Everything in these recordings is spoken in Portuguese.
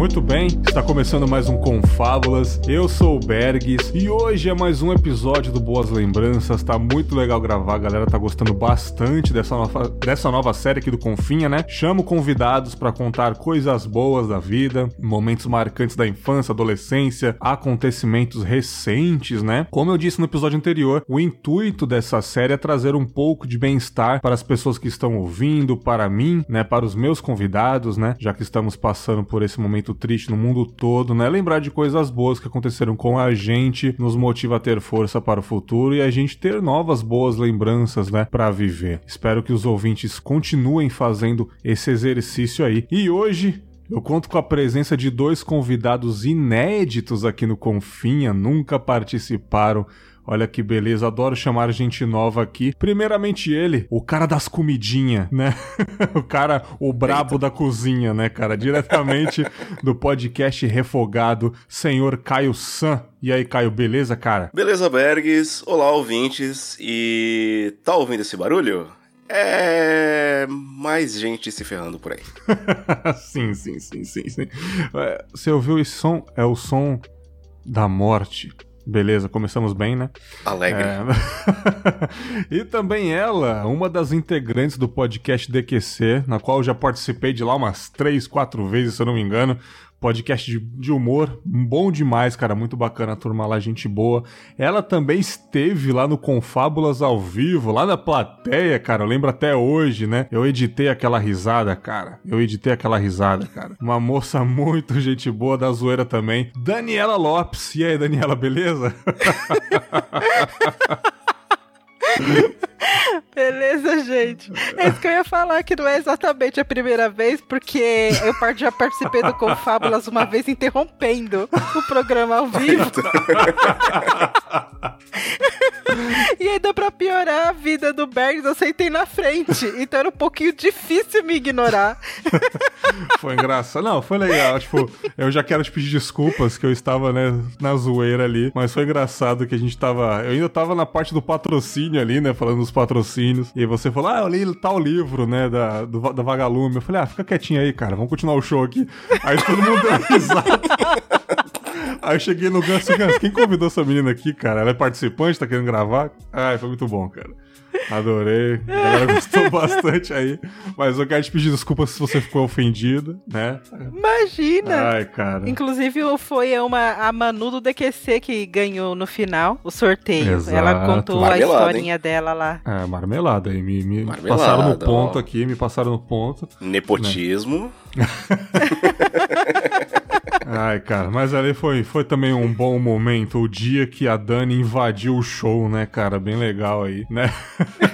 Muito bem, está começando mais um Confábulas. Eu sou o Bergs e hoje é mais um episódio do Boas Lembranças. Tá muito legal gravar, a galera tá gostando bastante dessa nova, dessa nova série aqui do Confinha, né? Chamo convidados para contar coisas boas da vida, momentos marcantes da infância, adolescência, acontecimentos recentes, né? Como eu disse no episódio anterior, o intuito dessa série é trazer um pouco de bem-estar para as pessoas que estão ouvindo, para mim, né? Para os meus convidados, né? Já que estamos passando por esse momento triste no mundo todo, né? Lembrar de coisas boas que aconteceram com a gente nos motiva a ter força para o futuro e a gente ter novas boas lembranças, né, para viver. Espero que os ouvintes continuem fazendo esse exercício aí. E hoje eu conto com a presença de dois convidados inéditos aqui no Confinha, nunca participaram Olha que beleza, adoro chamar gente nova aqui. Primeiramente ele, o cara das comidinhas, né? o cara, o brabo Eita. da cozinha, né, cara? Diretamente do podcast Refogado, senhor Caio San. E aí, Caio, beleza, cara? Beleza, Bergs. Olá, ouvintes. E tá ouvindo esse barulho? É. Mais gente se ferrando por aí. sim, sim, sim, sim, sim. É, você ouviu esse som? É o som da morte. Beleza, começamos bem, né? Alegre. É... e também ela, uma das integrantes do podcast DQC, na qual eu já participei de lá umas três, quatro vezes, se eu não me engano podcast de, de, humor, bom demais, cara, muito bacana, a turma lá, gente boa. Ela também esteve lá no Confábulas ao vivo, lá na plateia, cara, eu lembro até hoje, né? Eu editei aquela risada, cara, eu editei aquela risada, cara. Uma moça muito gente boa, da zoeira também. Daniela Lopes, e aí, Daniela, beleza? Beleza, gente. É isso que eu ia falar, que não é exatamente a primeira vez, porque eu já participei do Confábulas uma vez interrompendo o programa ao vivo. piorar a vida do Bergs, eu sentei na frente. Então era um pouquinho difícil me ignorar. foi engraçado. Não, foi legal. Tipo, eu já quero te pedir desculpas que eu estava, né, na zoeira ali. Mas foi engraçado que a gente tava. Eu ainda tava na parte do patrocínio ali, né? Falando dos patrocínios. E você falou, ah, eu li tal livro, né? Da, do, da Vagalume. Eu falei, ah, fica quietinho aí, cara. Vamos continuar o show aqui. Aí todo mundo deu risada. Aí eu cheguei no Ganso, Ganso, quem convidou essa menina aqui, cara? Ela é participante, tá querendo gravar? Ai, foi muito bom, cara. Adorei. A galera gostou bastante aí. Mas eu quero te pedir desculpas se você ficou ofendido, né? Imagina! Ai, cara. Inclusive, foi uma, a Manu do DQC que ganhou no final o sorteio. Exato. Ela contou marmelada, a historinha hein? dela lá. É, marmelada. aí me, me marmelada, passaram no ponto ó. aqui, me passaram no ponto. Nepotismo. Né? Ai, cara, mas ali foi, foi também um bom momento, o dia que a Dani invadiu o show, né, cara? Bem legal aí, né?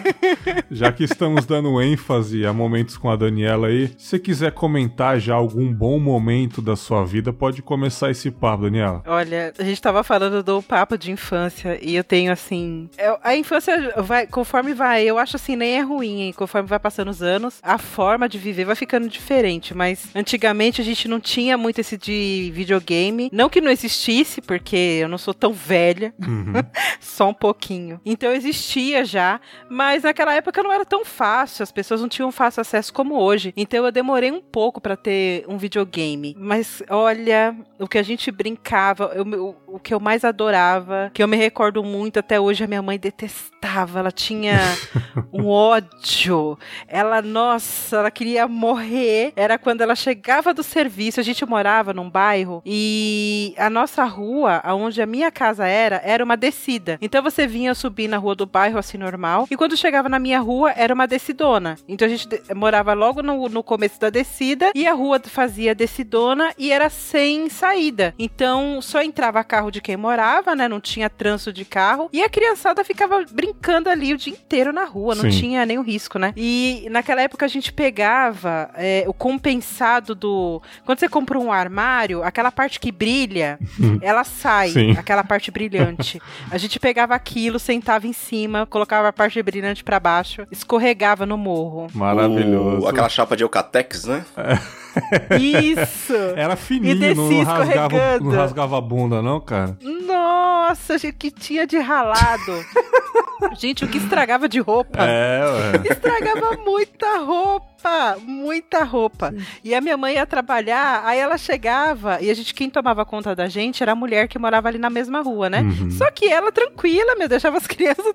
já que estamos dando ênfase a momentos com a Daniela aí, se você quiser comentar já algum bom momento da sua vida, pode começar esse papo, Daniela. Olha, a gente tava falando do papo de infância e eu tenho assim. Eu, a infância vai, conforme vai, eu acho assim, nem é ruim, hein? Conforme vai passando os anos, a forma de viver vai ficando diferente, mas antigamente a gente não tinha muito esse de videogame. Não que não existisse, porque eu não sou tão velha, uhum. só um pouquinho. Então existia já, mas naquela época não era tão fácil, as pessoas não tinham fácil acesso como hoje. Então eu demorei um pouco para ter um videogame. Mas olha, o que a gente brincava, eu, o que eu mais adorava, que eu me recordo muito até hoje, a minha mãe detestava, ela tinha um ódio. Ela, nossa, ela queria morrer. Era quando ela chegava do serviço, a gente morava num bairro bairro e a nossa rua, aonde a minha casa era, era uma descida. Então você vinha subir na rua do bairro assim normal e quando chegava na minha rua era uma descidona. Então a gente morava logo no, no começo da descida e a rua fazia descidona e era sem saída. Então só entrava carro de quem morava, né? Não tinha trânsito de carro e a criançada ficava brincando ali o dia inteiro na rua, não Sim. tinha nenhum risco, né? E naquela época a gente pegava é, o compensado do. Quando você compra um armário, aquela parte que brilha, hum. ela sai, Sim. aquela parte brilhante. A gente pegava aquilo, sentava em cima, colocava a parte brilhante pra baixo, escorregava no morro. Maravilhoso. O- aquela chapa de Eucatex, né? Isso! Era E fininho, descia não, rasgava, não rasgava a bunda, não, cara? Nossa, gente, que tinha de ralado. gente, o que estragava de roupa? É, ué. Estragava muita roupa, muita roupa. E a minha mãe ia trabalhar, aí ela chegava, e a gente, quem tomava conta da gente era a mulher que morava ali na mesma rua, né? Uhum. Só que ela tranquila, meu, deixava as crianças,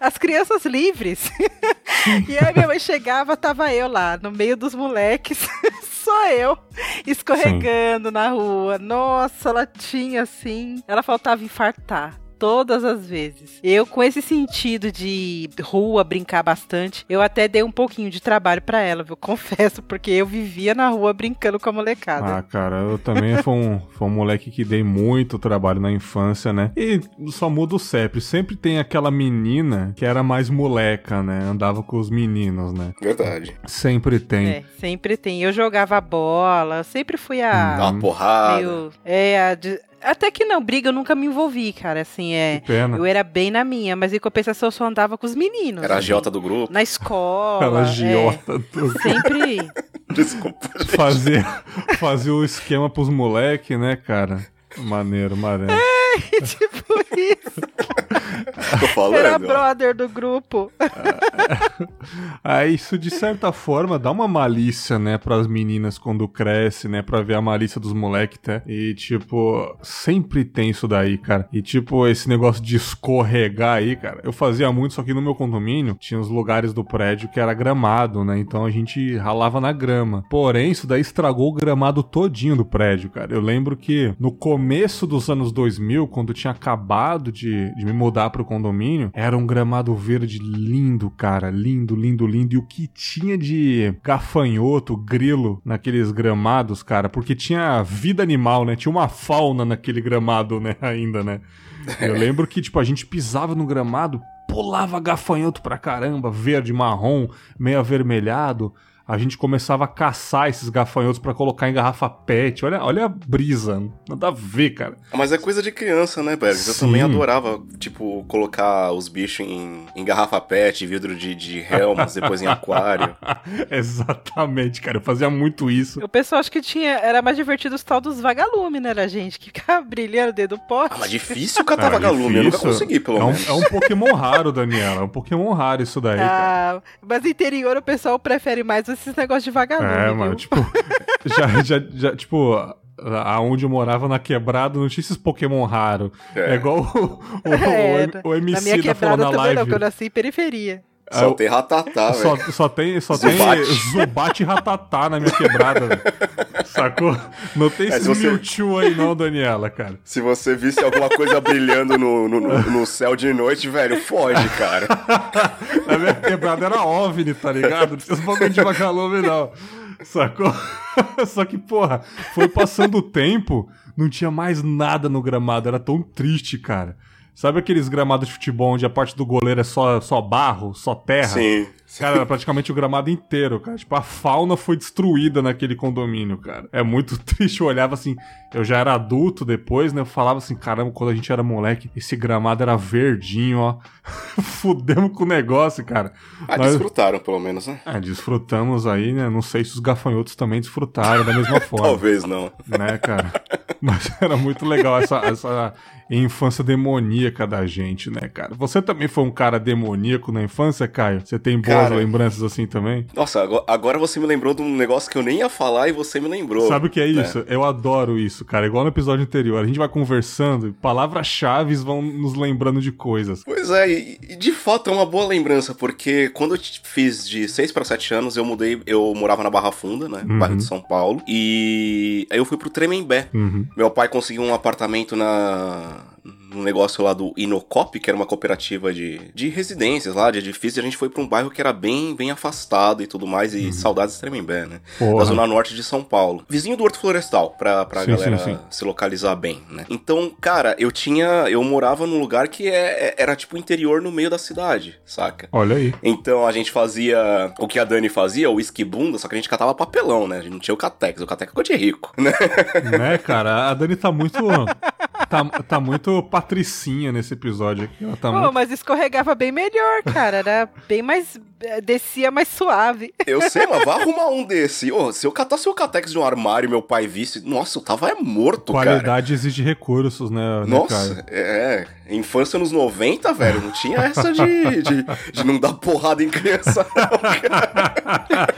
as crianças livres. e aí minha mãe chegava, tava eu lá, no meio dos moleques, só eu, escorregando na rua. Nossa, ela tinha assim, ela faltava infartar. Todas as vezes. Eu, com esse sentido de rua, brincar bastante, eu até dei um pouquinho de trabalho pra ela, viu? Confesso, porque eu vivia na rua brincando com a molecada. Ah, cara, eu também fui um, fui um moleque que dei muito trabalho na infância, né? E só muda o CEP. Sempre tem aquela menina que era mais moleca, né? Andava com os meninos, né? Verdade. Sempre tem. É, sempre tem. Eu jogava bola, sempre fui a. Dá uma porrada. meio. É, a de- até que não, briga eu nunca me envolvi, cara. Assim, é. Que pena. Eu era bem na minha, mas em compensação eu só andava com os meninos. Era a assim, Jota do grupo. Na escola. Ela é, giota. sempre. Desculpa, gente. Fazer, fazer o esquema pros moleque, né, cara? Maneiro, maneiro. tipo isso. Tô falando. Era ó. brother do grupo. Aí isso de certa forma dá uma malícia, né, pras meninas quando cresce, né, pra ver a malícia dos moleques, tá? E tipo, sempre tem isso daí, cara. E tipo, esse negócio de escorregar aí, cara, eu fazia muito, só que no meu condomínio tinha os lugares do prédio que era gramado, né? Então a gente ralava na grama. Porém, isso daí estragou o gramado todinho do prédio, cara. Eu lembro que no começo dos anos 2000, quando eu tinha acabado de, de me mudar pro condomínio, era um gramado verde lindo, cara. Lindo, lindo, lindo. E o que tinha de gafanhoto, grilo naqueles gramados, cara, porque tinha vida animal, né? Tinha uma fauna naquele gramado, né? Ainda, né? Eu lembro que, tipo, a gente pisava no gramado, pulava gafanhoto pra caramba, verde, marrom, meio avermelhado. A gente começava a caçar esses gafanhotos pra colocar em garrafa pet. Olha, olha a brisa. Nada a ver, cara. Mas é coisa de criança, né, Bergs? Eu também adorava, tipo, colocar os bichos em, em garrafa pet, vidro de, de helmas, depois em aquário. Exatamente, cara. Eu fazia muito isso. O pessoal acho que tinha. Era mais divertido os tal dos vagalumes, né? Era gente que ficava brilhando dentro do pote. Ah, mas difícil catar Ah, vagalume, eu nunca difícil. consegui, pelo é um, menos. é um Pokémon raro, Daniela. É um Pokémon raro isso daí, cara. Ah, mas no interior o pessoal prefere mais esses negócios de vagalume. É, viu? mano, tipo, já, já, já, tipo, aonde eu morava na quebrada não tinha esses Pokémon raro. É, É. igual o, o, o, É, o na minha MC da falou quebrada na também live. não, que eu nasci em periferia. Só tem ratatá, Só, velho. só tem, só tem Zubat. Zubat e Ratatá na minha quebrada, velho. Sacou? Não tem É, esse se você- Mewtwo aí não, Daniela, cara. Se você visse alguma coisa brilhando no, no, no- no céu de noite, velho, foge, cara. Na minha quebrada era OVNI, tá ligado? Não precisa bagulho de vagalume, não. Sacou? Só que, porra, foi passando o tempo, não tinha mais nada no gramado, era tão triste, cara. Sabe aqueles gramados de futebol onde a parte do goleiro é só, só barro, só terra? Sim. Cara, era praticamente o gramado inteiro, cara. Tipo, a fauna foi destruída naquele condomínio, cara. É muito triste. Eu olhava assim, eu já era adulto depois, né? Eu falava assim, caramba, quando a gente era moleque, esse gramado era verdinho, ó. Fudemos com o negócio, cara. Ah, Nós- desfrutaram, pelo menos, né? é, desfrutamos aí, né? Não sei se os gafanhotos também desfrutaram da mesma forma, Talvez não. né, cara? Mas era muito legal essa, essa infância demoníaca da gente, né, cara? Você também foi um cara demoníaco na infância, Caio? Você tem boas Cara. lembranças assim também? Nossa, ago- agora você me lembrou de um negócio que eu nem ia falar e você me lembrou. Sabe o que é isso? Eu adoro isso, cara. Igual no episódio anterior. A gente vai conversando e palavras-chave vão nos lembrando de coisas. Pois é, e, de fato é uma boa lembrança, porque quando eu fiz de 6 para 7 anos, eu mudei, eu morava na Barra Funda, né, Uhum. bairro de São Paulo, e aí eu fui pro Tremembé. Uhum. Meu pai conseguiu um apartamento na num negócio lá do Inocop, que era uma cooperativa de, de residências lá, de edifícios, e a gente foi pra um bairro que era bem, bem afastado e tudo mais, e saudades de Tremembé, né? Uhum. Porra. Da zona norte de São Paulo. Vizinho do Horto Florestal, pra, pra Sim, galera sim, sim. se localizar bem, né? Então, cara, eu tinha. Eu morava num lugar que é, é- era tipo interior no meio da cidade, saca? Olha aí. Então a gente fazia o que a Dani fazia, o whisky bunda, só que a gente catava papelão, né? A gente não tinha o Catex, o Catex é coisa de rico, né? né, cara? A Dani tá muito. tá, tá muito patricinha nesse episódio aqui. Ela tá Pô, muito... mas escorregava bem melhor, cara. Era bem mais. Eh, descia mais suave. Eu sei, mas vai arrumar um desse. Ô, se eu catasse o Catex de um armário e meu pai visse, nossa, eu tava é morto, cara. Qualidade exige recursos, né, né, Nossa, Caio? é. Infância nos 90, velho, não tinha essa de, de, de não dar porrada em criança, não, cara.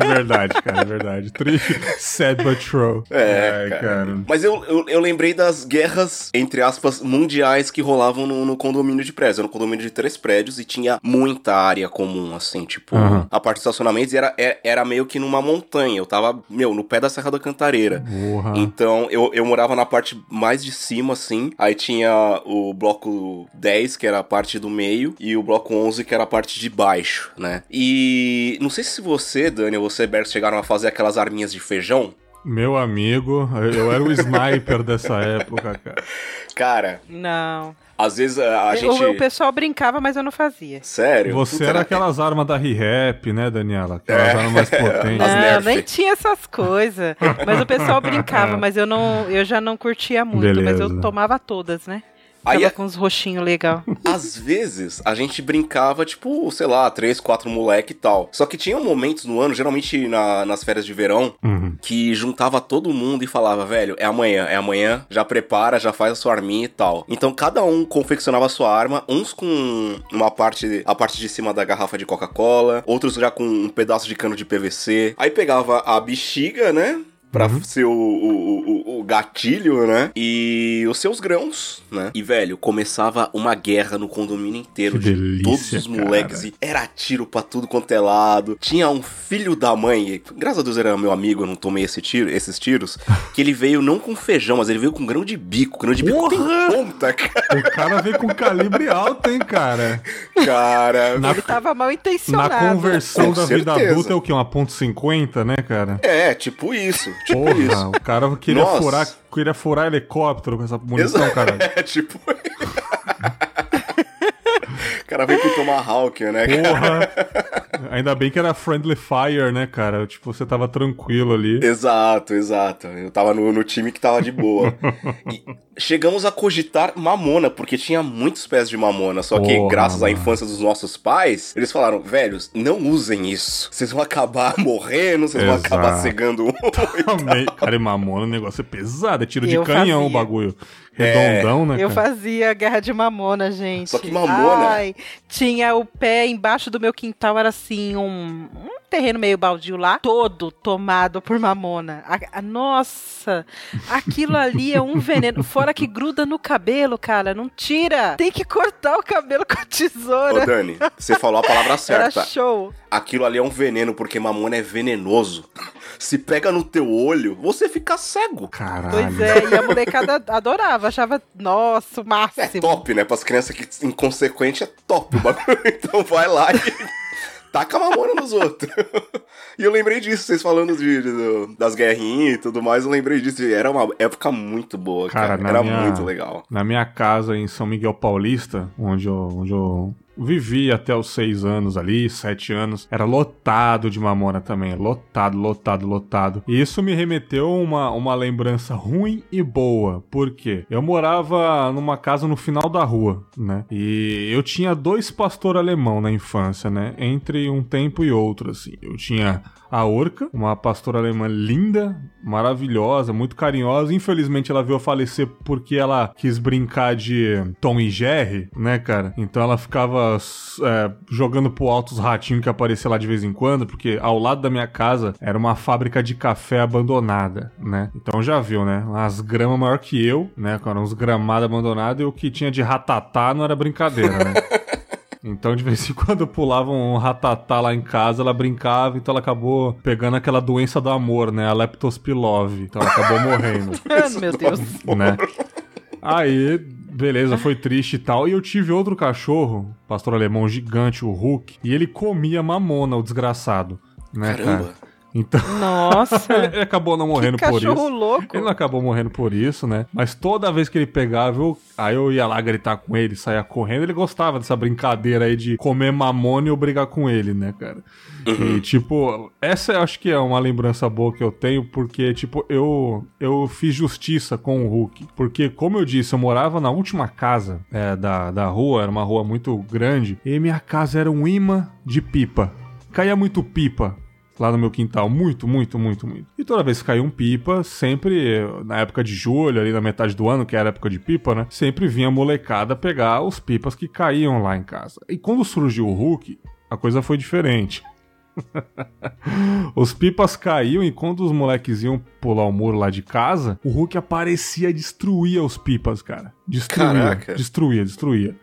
É verdade, cara, é verdade. Tri... Sad but true. É, Ai, cara. Mas eu, eu, eu lembrei das guerras, entre aspas, mundiais que rolavam no, no condomínio de prédios. Era um condomínio de três prédios e tinha muita área comum, assim, tipo, Aham. a parte de estacionamentos era, era, era meio que numa montanha. Eu tava, meu, no pé da Serra da Cantareira. Porra. Então, eu, eu morava na parte mais de cima, assim. Aí tinha o bloco 10, que era a parte do meio, e o bloco 11, que era a parte de baixo, né? E não sei se você, Dani, ou você, Berto, chegaram a fazer aquelas arminhas de feijão. Meu amigo, eu era o sniper dessa época, cara. Cara, Não. às vezes a, a O- gente. O, pessoal brincava, mas eu não fazia. Sério? Você Puta, era aquelas armas da Re-Rap, né, Daniela? Aquelas É. armas mais potentes. As Não, nem tinha essas coisas. Mas o pessoal brincava, mas eu não, eu já não curtia muito, mas Beleza. eu tomava todas, né? Aí Tava é- com uns roxinhos legal. Às vezes a gente brincava, tipo, sei lá, três, quatro moleque e tal. Só que tinha momentos no ano, geralmente na- nas férias de verão, Uhum. que juntava todo mundo e falava, velho, é amanhã, é amanhã, já prepara, já faz a sua arminha e tal. Então cada um confeccionava a sua arma, uns com uma parte, a parte de cima da garrafa de Coca-Cola, outros já com um pedaço de cano de PVC. Aí pegava a bexiga, né? Pra ser o, o, o- o gatilho, né? E os seus grãos, né? E, velho, começava uma guerra no condomínio inteiro Que de delícia, todos os cara. moleques. E era tiro pra tudo quanto é lado. Tinha um filho da mãe, e, graças a Deus era meu amigo, eu não tomei esse tiro, esses tiros, que ele veio não com feijão, mas ele veio com grão de bico. Grão de bico tem Porra! ponta, cara. O cara veio com calibre alto, hein, cara? cara. Na, Ele tava mal intencionado. na conversão Com da vida certeza. adulta é o quê? Uma ponto .50, né, cara? É, tipo isso. Tipo Porra, isso. o cara queria Nossa. furar, queria furar helicóptero com essa munição, cara. É, tipo. o cara veio com o Tomahawk, né, cara? Ainda bem que era friendly fire, né, cara? Tipo, você tava tranquilo ali. Exato, exato. Eu tava no, no time que tava de boa. E chegamos a cogitar mamona, porque tinha muitos pés de mamona. Só que, Porra, graças à mano. infância dos nossos pais, eles falaram: velhos, não usem isso. Vocês vão acabar morrendo, vocês vão acabar cegando um. Cara, e mamona, o negócio é pesado, é tiro de Eu canhão o fazia. bagulho. Redondão, né, Eu cara? fazia guerra de mamona, gente. Só que mamona- Ai, tinha o pé embaixo do meu quintal, era assim, um, um terreno meio baldio lá, todo tomado por mamona. A- a- nossa, aquilo ali é um veneno. Fora que gruda no cabelo, cara, não tira. Tem que cortar o cabelo com a Ô, tesoura. Dani, você falou a palavra Era certa. show. Aquilo ali é um veneno, porque mamona é venenoso. Se pega no teu olho, você fica cego. Caralho. Pois é, e a molecada adorava, achava, nossa, o É máximo. top, né? Para as crianças que inconsequente é top o bagulho. Então vai lá e taca a mamona nos outros. E eu lembrei disso, vocês falando de, de- das guerrinhas e tudo mais, eu lembrei disso. Era uma época muito boa, cara. Cara, Era minha- muito legal. Na minha casa em São Miguel Paulista, onde eu, onde eu vivi até os seis anos ali, sete anos, era lotado de mamona também. Lotado, lotado, lotado. E isso me remeteu uma, uma lembrança ruim e boa. Por quê? Eu morava numa casa no final da rua, né? E eu tinha dois pastor alemão na infância, né? Entre um tempo e outro, assim. Eu tinha a Orca, uma pastora alemã linda, maravilhosa, muito carinhosa. Infelizmente ela veio falecer porque ela quis brincar de Tom e Jerry, né, cara? Então ela ficava é, jogando pro alto os ratinhos que apareciam lá de vez em quando, porque ao lado da minha casa era uma fábrica de café abandonada, né? Então já viu, né? Umas gramas maior que eu, né? Cara, uns gramados abandonados e o que tinha de ratatá não era brincadeira, né? Então, de vez em quando pulava um ratatá lá em casa, ela brincava, então ela acabou pegando aquela doença do amor, né? A leptospirose. Então ela acabou morrendo, Ah, meu Deus. né? Aí, beleza, foi triste e tal. E eu tive outro cachorro, pastor alemão gigante, o Hulk, e ele comia mamona, o desgraçado. Né, Caramba. cara? Então. Nossa! ele acabou não morrendo que por isso. louco! Ele não acabou morrendo por isso, né? Mas toda vez que ele pegava, eu, aí eu ia lá gritar com ele, saia correndo. Ele gostava dessa brincadeira aí de comer mamone e eu brigar com ele, né, cara? Uhum. E, tipo, essa eu acho que é uma lembrança boa que eu tenho, porque, tipo, eu, eu fiz justiça com o Hulk. Porque, como eu disse, eu morava na última casa é, da, da rua, era uma rua muito grande, e minha casa era um imã de pipa. Caía muito pipa lá no meu quintal. Muito, muito, muito, muito. E toda vez que caía um pipa, sempre, na época de julho, ali na metade do ano, que era época de pipa, né? Sempre vinha a molecada pegar os pipas que caíam lá em casa. E quando surgiu o Hulk, a coisa foi diferente. os pipas caíam e quando os moleques iam pular o muro lá de casa, o Hulk aparecia e destruía os pipas, cara. Destruía, Caraca. destruía, destruía.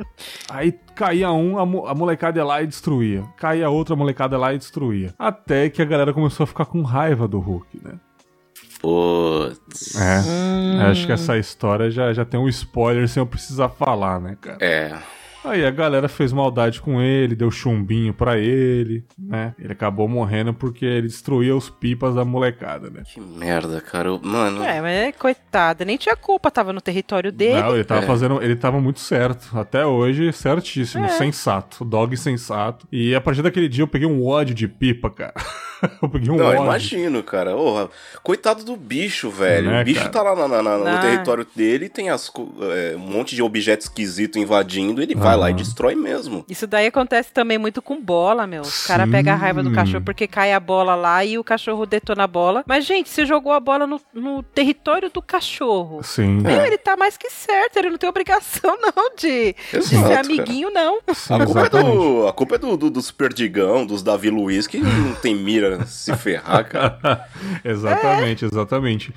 Aí caía um, a, mo- a molecada ia lá e destruía. Caía outra, a molecada ia lá e destruía. Até que a galera começou a ficar com raiva do Hulk, né? Putz. É. Hum. Acho que essa história já, já tem um spoiler sem eu precisar falar, né, cara? É. Aí a galera fez maldade com ele, deu chumbinho pra ele, né? Ele acabou morrendo porque ele destruía os pipas da molecada, né? Que merda, cara. Mano. É, mas é, coitada, nem tinha culpa, tava no território dele. Não, ele tava É. fazendo. Ele tava muito certo. Até hoje, certíssimo. É. Sensato. Dog sensato. E a partir daquele dia eu peguei um ódio de pipa, cara. eu peguei um Não, ódio. imagino, cara. Porra, coitado do bicho, velho. Né, o bicho cara? tá lá na- na- na- no Ah. território dele, tem as, é, um monte de objeto esquisito invadindo, ele vai lá e destrói mesmo. Isso daí acontece também muito com bola, meu. Os caras Sim. pegam a raiva do cachorro porque cai a bola lá e o cachorro detona a bola. Mas, gente, você jogou a bola no, no território do cachorro. Sim. Meu, ele tá mais que certo, ele não tem obrigação, não, de, de Exato, ser cara. amiguinho, não. Sim, A culpa, é do, a culpa é do, do- dos Perdigão, dos Davi Luiz, que não tem mira se ferrar, cara. exatamente, exatamente.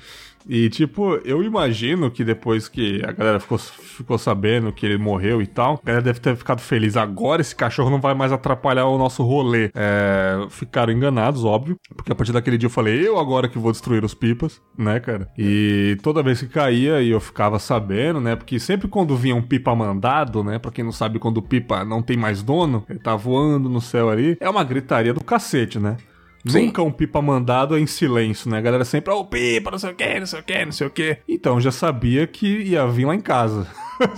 E, tipo, eu imagino que depois que a galera ficou, ficou sabendo que ele morreu e tal, a galera deve ter ficado feliz. Agora esse cachorro não vai mais atrapalhar o nosso rolê. É, ficaram enganados, óbvio. Porque a partir daquele dia eu falei, eu agora que vou destruir os pipas, né, cara? E toda vez que caía e eu ficava sabendo, né? Porque sempre quando vinha um pipa mandado, né? Pra quem não sabe, quando o pipa não tem mais dono, ele tá voando no céu ali, é uma gritaria do cacete, né? Sim. Nunca um pipa mandado é em silêncio, né? A galera sempre, ô pipa, não sei o que, não sei o que, não sei o que. Então já sabia que ia vir lá em casa.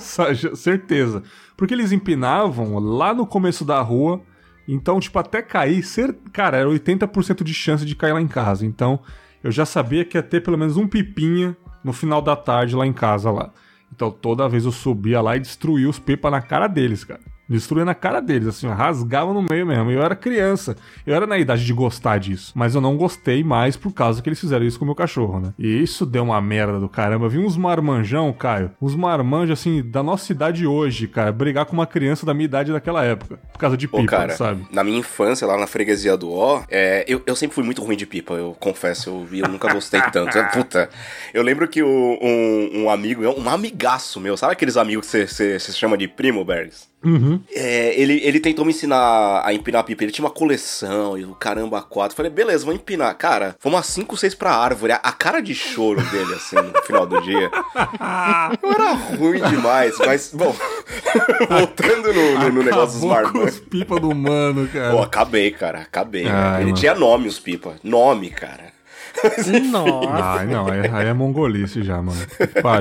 Certeza. Porque eles empinavam lá no começo da rua. Então, tipo, até cair, cer- cara, era 80% de chance de cair lá em casa. Então, eu já sabia que ia ter pelo menos um pipinha no final da tarde lá em casa lá. Então, toda vez eu subia lá e destruía os pipa na cara deles, cara. Destruía na cara deles, assim, ó, rasgava no meio mesmo. Eu era criança, eu era na idade de gostar disso. Mas eu não gostei mais por causa que eles fizeram isso com o meu cachorro, né? E isso deu uma merda do caramba. Eu vi uns marmanjão, Caio, uns marmanjos, assim, da nossa idade hoje, cara, brigar com uma criança da minha idade daquela época. Por causa de pipa, cara, sabe? na minha infância, lá na freguesia do Ó, é, eu, eu sempre fui muito ruim de pipa, eu confesso, eu, eu nunca gostei tanto. Puta, eu lembro que o- um, um amigo, um amigaço meu, sabe aqueles amigos que você chama de primo, Bergs? Uhum. É, ele, ele tentou me ensinar a empinar pipa. Ele tinha uma coleção e o caramba, quatro. Falei, beleza, vou empinar. Cara, foi umas 5, 6 pra árvore. A, a cara de choro dele, assim, no final do dia. Eu era ruim demais, mas, bom, voltando no, no- no negócio dos marmanjos. os pipa do mano, cara. Pô, acabei, cara, acabei. Ai, ele mano. tinha nome, os pipa. Nome, cara. Nossa. Ai, não, aí, aí é mongolice já, mano.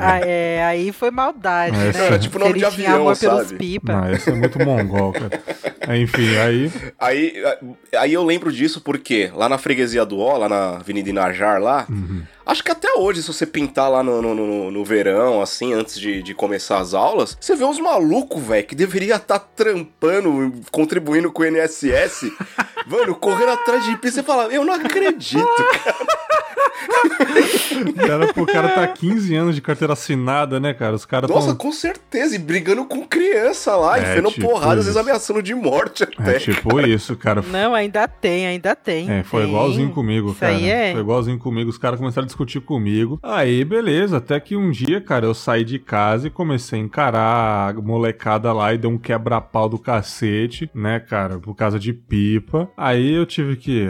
Ah, é, aí foi maldade, É, né? é tipo nome de tinha avião, amor pelos sabe? pipa. Não, esse é muito mongol, cara. Enfim, aí. Aí, aí eu lembro disso porque lá na freguesia do Ó, lá na Avenida Inajar, lá, acho que até hoje, se você pintar lá no, no, no- no verão, assim, antes de, de começar as aulas, você vê uns malucos, velho, que deveria estar trampando, contribuindo com o INSS, mano, correndo atrás de pista, você fala, eu não acredito, cara. Cara, pô, o cara tá 15 anos de carteira assinada, né, cara? Os caras Nossa, tão. com certeza, e brigando com criança lá, É, enfiando tipo porrada, às vezes ameaçando de morte até. É tipo isso, cara. Não, ainda tem, ainda tem. É, foi Tem. igualzinho comigo, Isso cara. aí é. Foi igualzinho comigo. Os caras começaram a discutir comigo. Aí, beleza. Até que um dia, cara, eu saí de casa e comecei a encarar a molecada lá e deu um quebra-pau do cacete, né, cara? Por causa de pipa. Aí eu tive que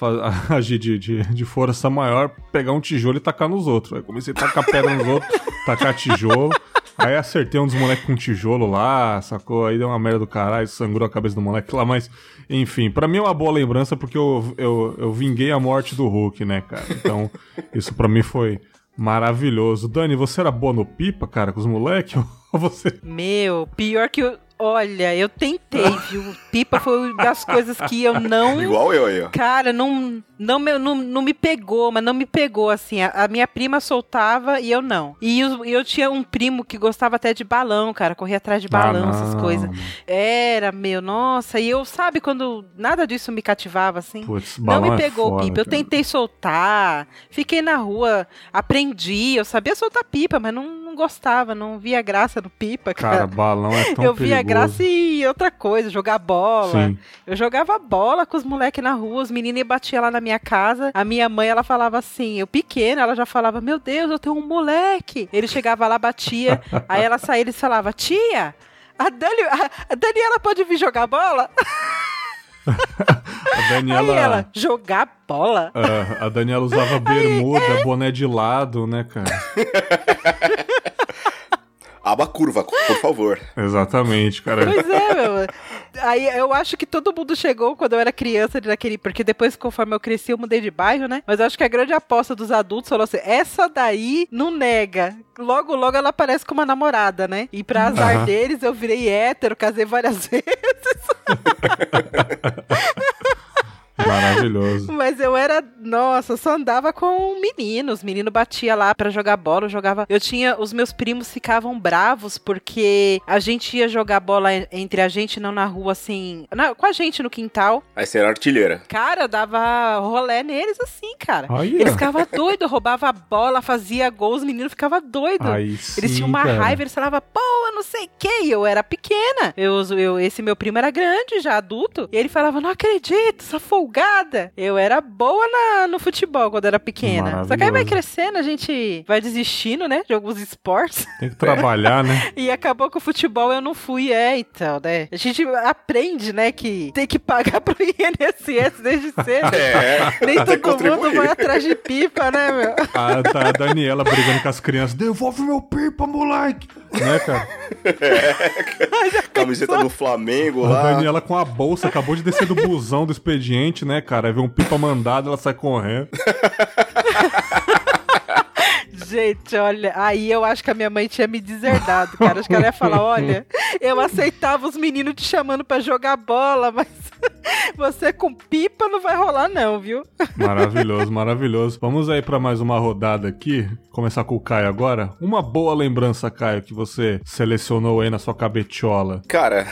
agir de, de, de força maior, pegar um tijolo e tacar nos outros. Aí comecei a tacar pedra nos outros, tacar tijolo. Aí acertei um dos moleques com um tijolo lá, sacou? Aí deu uma merda do caralho, sangrou a cabeça do moleque lá, mas enfim, para mim é uma boa lembrança porque eu, eu, eu vinguei a morte do Hulk, né, cara? Então, isso para mim foi maravilhoso. Dani, você era boa no pipa, cara, com os moleques? Você. Meu, pior que eu. Olha, eu tentei, viu? Pipa foi uma das coisas que eu não. Igual eu aí, ó. Cara, não, não, me, não, não me pegou, mas não me pegou, assim. A, a minha prima soltava e eu não. E eu, eu, tinha um primo que gostava até de balão, cara, corria atrás de balão, ah, essas coisas. Era, meu, nossa. E eu, sabe, quando nada disso me cativava, assim. Puts, não me é pegou foda, pipa. Eu tentei soltar, fiquei na rua, aprendi, eu sabia soltar pipa, mas não, não gostava, não via graça no pipa, cara. Cara, balão é tão eu via perigoso. graça em outra coisa, jogar bola. Sim. Eu jogava bola com os moleques na rua, os meninos iam batiam lá na minha casa. A minha mãe, ela falava assim, eu pequena, ela já falava, meu Deus, eu tenho um moleque. Ele chegava lá, batia, aí ela saía e falava, tia, a, Dani, a, a Daniela pode vir jogar bola? A Daniela, Aí ela, jogar bola? ah, a Daniela usava bermuda, boné de lado, né, cara? Aba curva, por favor. Exatamente, cara. Pois é, meu. Aí eu acho que todo mundo chegou quando eu era criança naquele. Porque depois, conforme eu cresci, eu mudei de bairro, né? Mas eu acho que a grande aposta dos adultos falou assim: essa daí não nega. Logo, logo ela aparece com uma namorada, né? E pra azar Aham. deles, eu virei hétero, casei várias vezes. Maravilhoso. Mas eu era, nossa, só andava com meninos. Menino batia lá pra jogar bola, eu jogava. Eu tinha, os meus primos ficavam bravos porque a gente ia jogar bola entre a gente, não na rua assim, na- com a gente no quintal. Aí você era artilheira. Cara, eu dava rolé neles assim, cara. Olha. Eles ficavam doidos, roubava a bola, fazia gol, os meninos ficavam doidos. Aí Eles tinham uma cara. raiva, eles falavam, pô, eu não sei o que, e eu era pequena. Eu, eu, esse meu primo era grande, já adulto. E ele falava, não acredito, essa folgada. Eu era boa na, no futebol quando era pequena. Só que aí vai crescendo, a gente vai desistindo, né, de alguns esportes. Tem que trabalhar, né? E acabou que o futebol eu não fui, é, então, né? A gente aprende, né, que tem que pagar pro INSS desde cedo. É. Nem todo mundo contribuir. vai atrás de pipa, né, meu? A, tá a Daniela brigando com as crianças. Devolve meu pipa, moleque! Né, cara? Camiseta do Flamengo A lá. Daniela com a bolsa acabou de descer do busão do expediente, né, cara? Aí vê um pipa mandado, ela sai correndo. Gente, olha, aí eu acho que a minha mãe tinha me deserdado, cara. Acho que ela ia falar: olha, eu aceitava os meninos te chamando pra jogar bola, mas você com pipa não vai rolar, não, viu? Maravilhoso, maravilhoso. Vamos aí pra mais uma rodada aqui. Começar com o Caio agora. Uma boa lembrança, Caio, que você selecionou aí na sua cabetiola. Cara,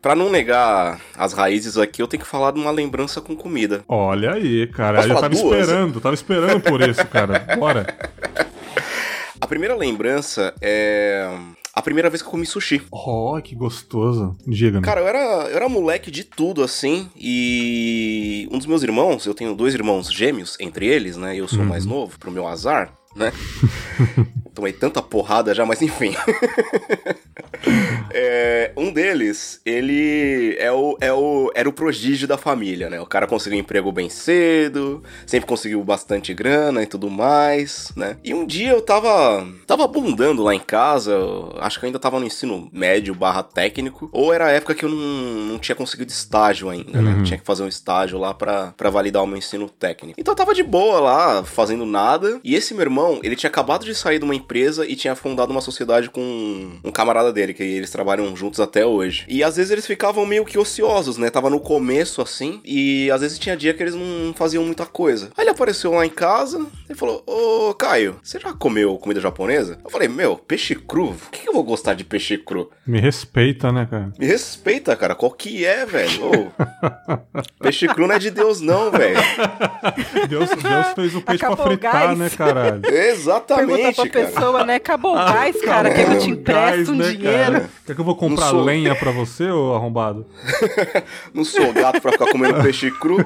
pra não negar as raízes aqui, eu tenho que falar de uma lembrança com comida. Olha aí, cara. Eu tava duas? esperando, tava esperando por isso, cara. Bora. A primeira lembrança é. A primeira vez que eu comi sushi. Oh, que gostoso. Diga-me. Cara, eu era, eu era moleque de tudo, assim, e um dos meus irmãos, eu tenho dois irmãos gêmeos, entre eles, né? Eu sou o mais novo, pro meu azar, né? Tomei tanta porrada já, mas enfim. É, um deles, ele é o, é o, era o prodígio da família, né? O cara conseguiu um emprego bem cedo, sempre conseguiu bastante grana e tudo mais, né? E um dia eu tava, tava bundando lá em casa, acho que eu ainda tava no ensino médio barra técnico, ou era a época que eu não, não tinha conseguido estágio ainda, né? Uhum. Tinha que fazer um estágio lá pra, pra validar o meu ensino técnico. Então eu tava de boa lá, fazendo nada, e esse meu irmão, ele tinha acabado de sair de uma empresa e tinha fundado uma sociedade com um camarada dele, que eles trabalham juntos até hoje. E às vezes eles ficavam meio que ociosos, né? Tava no começo assim, e às vezes tinha dia que eles não faziam muita coisa. Aí ele apareceu lá em casa e falou: Ô Caio, você já comeu comida japonesa? Eu falei: Meu, peixe cru? Por que eu vou gostar de peixe cru? Me respeita, né, cara? Me respeita, cara. Qual que é, velho? Peixe cru não é de Deus, não, velho. Deus, Deus fez o peixe Acabou pra o fritar, gás. né, caralho? Pergunta Exatamente, pra cara. pessoa, né? Acabou o gás, cara. Quer que eu te empresto um né, dinheiro? cara? Quer que eu vou comprar sou- lenha pra você, ô arrombado? Não sou gato pra ficar comendo peixe cru.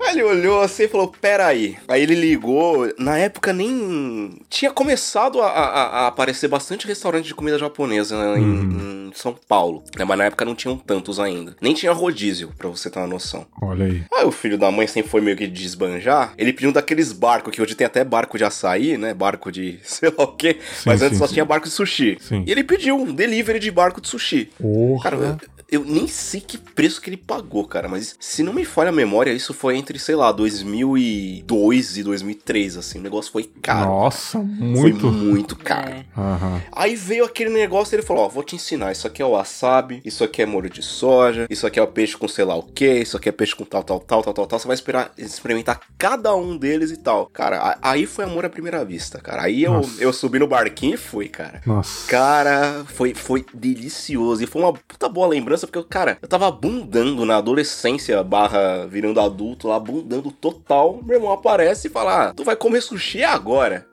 Aí ele olhou assim e falou: Peraí. Aí ele ligou. Na época nem. Tinha começado a, a- a aparecer bastante restaurante de comida japonesa né, em, em São Paulo. né, Mas na época não tinham tantos ainda. Nem tinha rodízio, pra você ter uma noção. Olha aí. Aí o filho da mãe sempre foi meio que desbanjar. Ele pediu um daqueles barcos, que hoje tem até barco de açaí, né? Barco de, sei lá o quê. Mas sim, antes só sim. tinha barco de sushi. Sim. E ele pediu um delivery de barco de sushi. Porra. Cara, eu, nem sei que preço que ele pagou, cara, mas se não me falha a memória, isso foi entre, sei lá, 2002 e 2003, assim. O negócio foi caro. Nossa, Foi muito. muito caro. É. Aham. Aí veio aquele negócio e ele falou: Ó, vou te ensinar. Isso aqui é o wasabi, isso aqui é molho de soja, isso aqui é o peixe com sei lá o que, isso aqui é peixe com tal, tal, tal, tal, tal, tal. Você vai esperar, experimentar cada um deles e tal. Cara, aí foi amor à primeira vista, cara. Aí eu, Nossa. eu subi no barquinho e fui, cara. Nossa. Cara, foi, foi delicioso. E foi uma puta boa lembrança, porque, cara, eu tava abundando na adolescência, barra virando adulto lá, abundando total. Meu irmão aparece e fala: ah, tu vai comer sushi agora.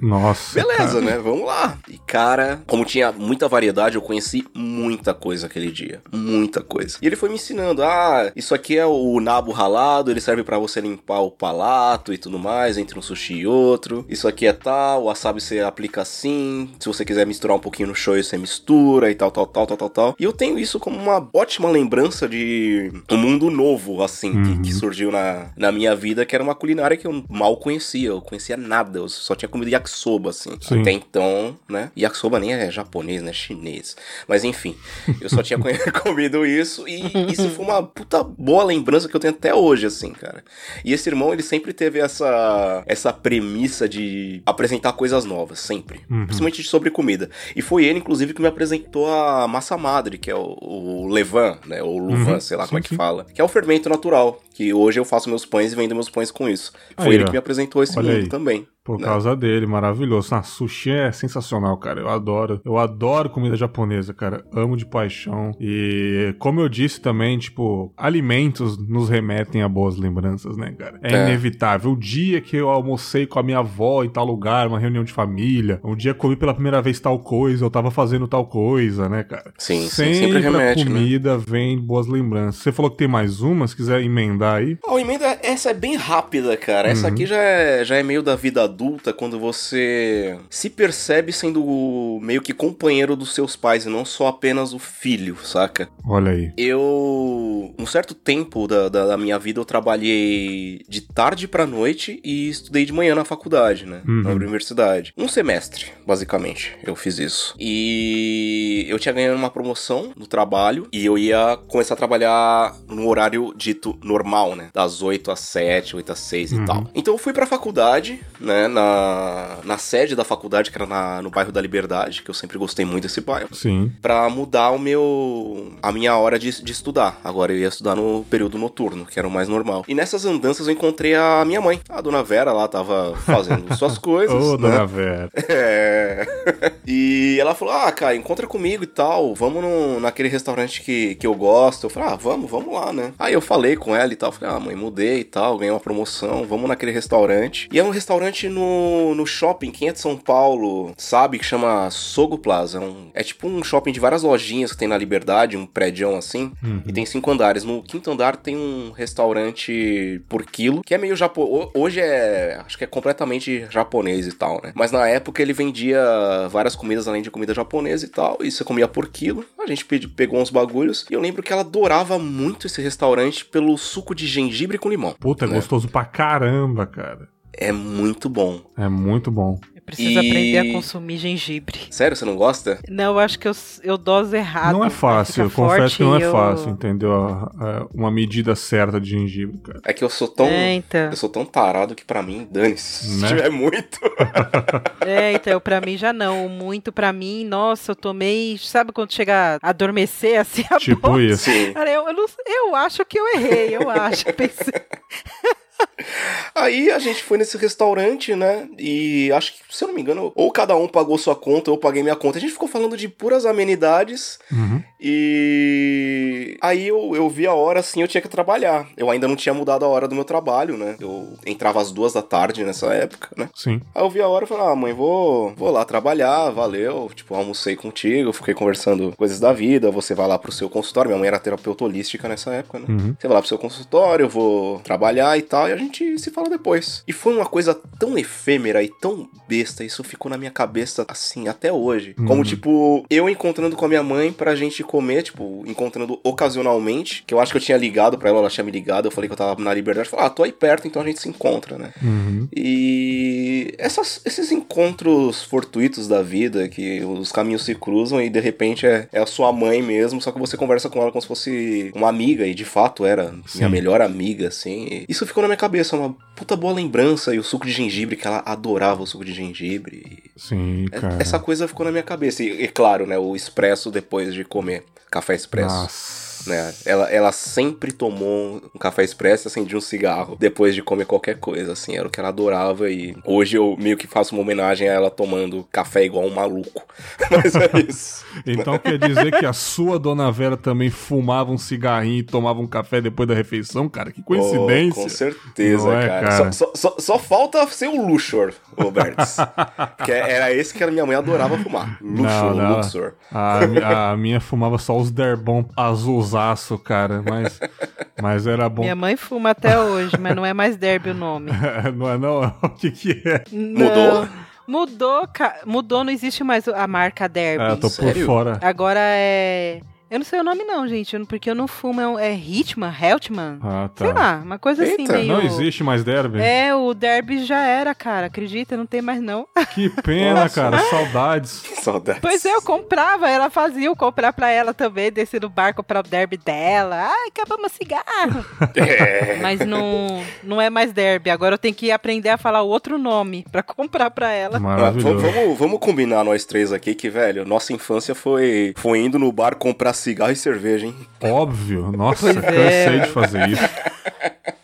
Nossa. Beleza, cara. né? Vamos lá. E, cara, como tinha muita variedade, eu conheci muita coisa aquele dia. Muita coisa. E ele foi me ensinando: ah, isso aqui é o nabo ralado, ele serve pra você limpar o palato e tudo mais, entre um sushi e outro. Isso aqui é tal, o wasabi você aplica assim. Se você quiser misturar um pouquinho no shoyu, você mistura e tal, tal, tal, tal, tal, tal. E eu tenho isso como uma ótima lembrança de um mundo novo, assim, que- Uhum. que, surgiu na, na minha vida, que era uma culinária que eu mal conhecia. Eu conhecia nada, eu só tinha comido yakisoba, assim. Sim. Até então, né? Yakisoba nem é japonês, né? Chinês. Mas enfim, eu só tinha co- comido isso e isso foi uma puta boa lembrança que eu tenho até hoje, assim, cara. E esse irmão, ele sempre teve essa, essa premissa de apresentar coisas novas, sempre. Uhum. Principalmente sobre comida. E foi ele, inclusive, que me apresentou a massa madre, que é o, o levain, né? Ou luvan, Uhum, sei lá sim, como é que sim. fala. Que é o fermento natural, que hoje eu faço meus pães e vendo meus pães com isso. Foi Aí, ele ó. que me apresentou esse Olha mundo aí. também. Por né? causa dele, maravilhoso. Ah, sushi é sensacional, cara. Eu adoro. Eu adoro comida japonesa, cara. Amo de paixão. E como eu disse também, tipo, alimentos nos remetem a boas lembranças, né, cara? É, É. inevitável. O dia que eu almocei com a minha avó em tal lugar, uma reunião de família, um dia comi pela primeira vez tal coisa, eu tava fazendo tal coisa, né, cara? Sim, sim, sempre, sempre remete, a né? comida vem boas lembranças. Você falou que tem mais uma, se quiser emendar aí. A emenda, essa é bem rápida, cara. Essa Uhum. aqui já é, já é meio da vida adulta, quando você se percebe sendo meio que companheiro dos seus pais e não só apenas o filho, saca? Olha aí. Eu, um certo tempo da, da, da minha vida, eu trabalhei de tarde pra noite e estudei de manhã na faculdade, né? Uhum. Na universidade. Um semestre, basicamente, eu fiz isso. E eu tinha ganhado uma promoção no trabalho e eu ia começar a trabalhar no horário dito normal, né? Das 8 às 7, 8 às 6 Uhum. e tal. Então eu fui pra faculdade, né? Na, na sede da faculdade, que era na, no bairro da Liberdade, que eu sempre gostei muito desse bairro Sim. Pra mudar o meu a minha hora de, de estudar. Agora eu ia estudar no período noturno, que era o mais normal. E nessas andanças eu encontrei a minha mãe. A dona Vera lá tava fazendo suas coisas, Ô, né? dona Vera. É. E ela falou: Ah, cara, encontra comigo e tal. Vamos no, naquele restaurante que, que eu gosto. Eu falei: Ah, vamos, vamos lá, né? Aí eu falei com ela e tal. Falei: Ah, mãe, mudei e tal. Ganhei uma promoção. Vamos naquele restaurante. E é um restaurante no, no shopping. Quem é de São Paulo sabe que chama Sogo Plaza. É, um- é tipo um shopping de várias lojinhas que tem na Liberdade, um prédio assim. Uhum. E tem cinco andares. No quinto andar tem um restaurante por quilo, que é meio japonês. Hoje é. Acho que é completamente japonês e tal, né? Mas na época ele vendia várias comidas além de comida japonesa e tal. E você comia por quilo. A gente pegou uns bagulhos. E eu lembro que ela adorava muito esse restaurante pelo suco de gengibre com limão. Puta, é né? gostoso pra caramba, cara. É muito bom. É muito bom. Eu preciso E- aprender a consumir gengibre. Sério, você não gosta? Não, eu acho que eu, eu doso errado. não é fácil, eu confesso que não é eu- fácil, entendeu? Uma medida certa de gengibre, cara. É que eu sou tão. É, então. Eu sou tão tarado que pra mim, dane-se. Se Né? tiver muito. É, então, pra mim já não. Muito pra mim, nossa, eu tomei. Sabe quando chega a adormecer assim a Tipo boca? isso. Cara, eu, eu, não- eu acho que eu errei, eu acho. Pensei, Aí a gente foi nesse restaurante, né? E acho que, se eu não me engano, ou cada um pagou sua conta, ou eu paguei minha conta. A gente ficou falando de puras amenidades. Uhum. E aí eu, eu vi a hora assim, eu tinha que trabalhar. Eu ainda não tinha mudado a hora do meu trabalho, né? Eu entrava às duas da tarde nessa época, né? Sim. Aí eu vi a hora e falei, ah, mãe, vou, vou lá trabalhar, valeu. Tipo, almocei contigo, fiquei conversando coisas da vida. Você vai lá pro seu consultório. Minha mãe era terapeuta holística nessa época, né? Uhum. Você vai lá pro seu consultório, eu vou trabalhar e tal, e a gente se fala depois. E foi uma coisa tão efêmera e tão besta, isso ficou na minha cabeça assim até hoje. Uhum. Como, tipo, eu encontrando com a minha mãe pra gente comer, tipo, encontrando ocasionalmente, que eu acho que eu tinha ligado pra ela, ela tinha me ligado, eu falei que eu tava na liberdade, falei, ah, tô aí perto, então a gente se encontra, né? Uhum. E essas, esses encontros fortuitos da vida, que os caminhos se cruzam e de repente é, é a sua mãe mesmo, só que você conversa com ela como se fosse uma amiga, e de fato era Sim. minha melhor amiga, assim. E isso ficou na minha cabeça, uma puta boa lembrança, e o suco de gengibre, que ela adorava o suco de gengibre. Sim, é- cara. Essa coisa ficou na minha cabeça. E, e claro, né, o expresso depois de comer café expresso. Nossa. Né? Ela, ela sempre tomou um café expresso e acendia um cigarro depois de comer qualquer coisa, assim, era o que ela adorava e hoje eu meio que faço uma homenagem a ela tomando café igual um maluco. Mas é isso. Então quer dizer que a sua dona Vera também fumava um cigarrinho e tomava um café depois da refeição, cara? Que coincidência. Oh, com certeza, é, cara. cara? Só, só- só- falta ser o Luxor, Roberts. que era esse que a minha mãe adorava fumar. Luxor, Não, não. Luxor. A, a minha fumava só os derbon azulzaço, cara. Mas, mas era bom. Minha mãe fuma até hoje, mas não é mais Derby o nome. não é não? O que que é? Mudou? Não. Mudou, ca- mudou, não existe mais a marca Derby. Ah, tô por Sério? fora. Agora é. Eu não sei o nome não, gente, porque eu não fumo, é, um- é Hitman, Heltman? Ah, tá. Sei lá, uma coisa assim Eita, meio... Não existe mais derby? É, o Derby já era, cara, acredita, não tem mais não. Que pena, Nossa. cara. Saudades. Que saudades. Pois é, eu comprava, ela fazia eu comprar pra ela também, descer no bar, comprar o Derby dela. Ai, acabamos cigarro. É. Mas não, não é mais Derby, agora eu tenho que aprender a falar outro nome pra comprar pra ela. Ah, Maravilhoso. vamos, vamos combinar nós três aqui que, velho, nossa infância foi, foi indo no bar comprar cigarro e cerveja, hein? Óbvio. Nossa, Pois é. cansei de fazer isso.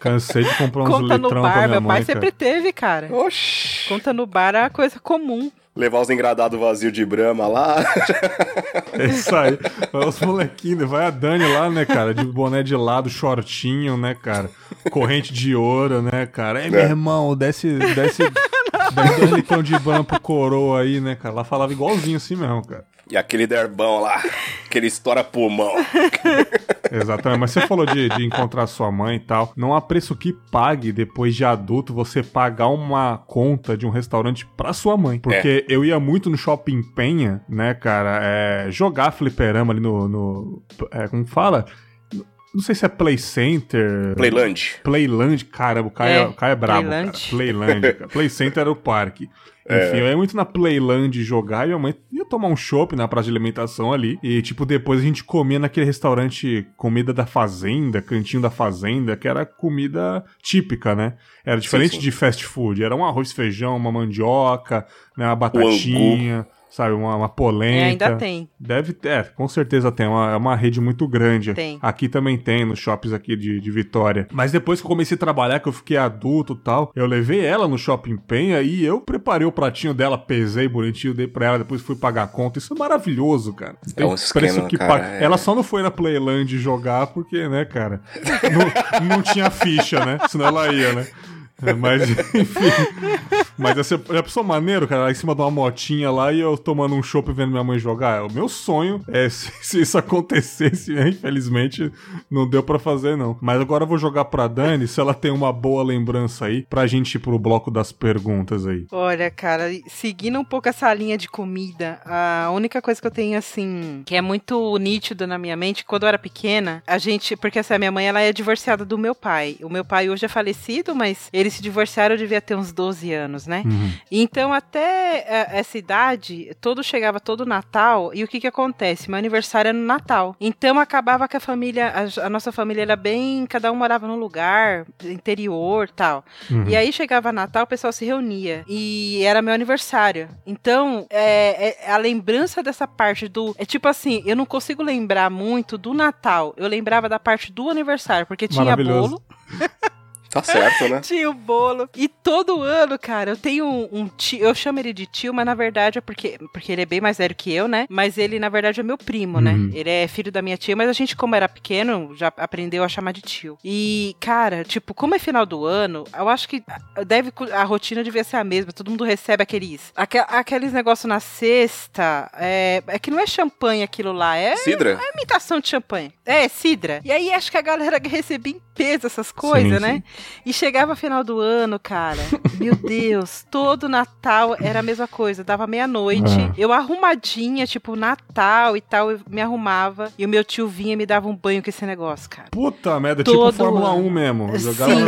Cansei de comprar uns Conta no litrão pra bar, minha meu pai cara. sempre teve, cara. Oxi. Conta no bar é uma coisa comum. Levar os engradados vazios de brama lá. É isso aí. Vai os molequinhos, vai a Dani lá, né, cara? De boné de lado, shortinho, né, cara? Corrente de ouro, né, cara? Ei, meu É. irmão, desce, desce, desce dois litrão de banho pro coroa aí, né, cara? Lá falava igualzinho assim mesmo, cara. E aquele derbão lá. Aquele estoura pulmão. Exatamente, mas você falou de, de encontrar sua mãe e tal. Não há preço que pague depois de adulto você pagar uma conta de um restaurante pra sua mãe. Porque eu ia muito no shopping Penha, né, cara, é, jogar fliperama ali no. no é, como fala? Não sei se é Play Center. Playland. Playland, caramba, o Caio é, É, o Caio é brabo. Playland. Cara. Playland. cara. Play Center era o parque. Enfim, eu ia muito na Playland jogar e minha mãe ia tomar um chopp na praça de alimentação ali. E, tipo, depois a gente comia naquele restaurante Comida da Fazenda, Cantinho da Fazenda, que era comida típica, né? Era diferente sim. de fast food. Era um arroz, feijão, uma mandioca, né, uma batatinha, sabe? Uma, uma polenta. É, ainda tem. Deve ter, é, com certeza tem. É uma, é uma rede muito grande. Tem. Aqui também tem, nos shoppings aqui de, de Vitória. Mas depois que eu comecei a trabalhar, que eu fiquei adulto e tal, eu levei ela no Shopping Penha e eu preparei o pratinho dela, pesei bonitinho, dei pra ela, depois fui pagar a conta. Isso é maravilhoso, cara. Não Tem um esquema, cara, paga. é. Ela só não foi na Playland jogar porque, né, cara, não, não tinha ficha, né? Senão ela ia, né? Mas, enfim. Mas essa é a pessoa maneiro, cara, lá em cima de uma motinha lá e eu tomando um chopp vendo minha mãe jogar. O meu sonho é se, se isso acontecesse, né? infelizmente não deu pra fazer não. Mas agora eu vou jogar pra Dani, se ela tem uma boa lembrança aí, pra gente ir pro bloco das perguntas aí. Olha, cara, seguindo um pouco essa linha de comida, a única coisa que eu tenho, assim, que é muito nítido na minha mente, quando eu era pequena, a gente, porque essa minha mãe, ela é divorciada do meu pai. O meu pai hoje é falecido, mas eles se divorciaram, eu devia ter uns 12 anos, né? Uhum. Então, até é, essa idade, todo chegava todo Natal, e o que que acontece? Meu aniversário é no Natal. Então, acabava que a família, a, a nossa família era bem, cada um morava num lugar, interior, tal. Uhum. E aí chegava Natal, o pessoal se reunia. E era meu aniversário. Então, é, é- a lembrança dessa parte do. É tipo assim, eu não consigo lembrar muito do Natal. Eu lembrava da parte do aniversário, porque tinha bolo. Tá certo, né? Tinha o bolo. E todo ano, cara, eu tenho um, um tio. Eu chamo ele de tio, mas na verdade é porque, porque ele é bem mais velho que eu, né? Mas ele, na verdade, é meu primo, né? Uhum. Ele é filho da minha tia, mas a gente, como era pequeno, já aprendeu a chamar de tio. E, cara, tipo, como é final do ano, eu acho que deve a rotina devia ser a mesma. Todo mundo recebe aqueles. aque- aqueles negócios na cesta. É, é que não é champanhe aquilo lá, é Cidra? imitação de champanhe. É, cidra. E aí acho que a galera recebia em peso essas coisas, Sim, né? sim. E chegava final do ano, cara. Meu Deus, todo Natal era a mesma coisa. Dava meia-noite, Ah. eu arrumadinha, tipo, Natal e tal, eu me arrumava. E o meu tio vinha e me dava um banho com esse negócio, cara. Puta merda, Todo tipo Fórmula ano. 1 mesmo. Jogava... Sim,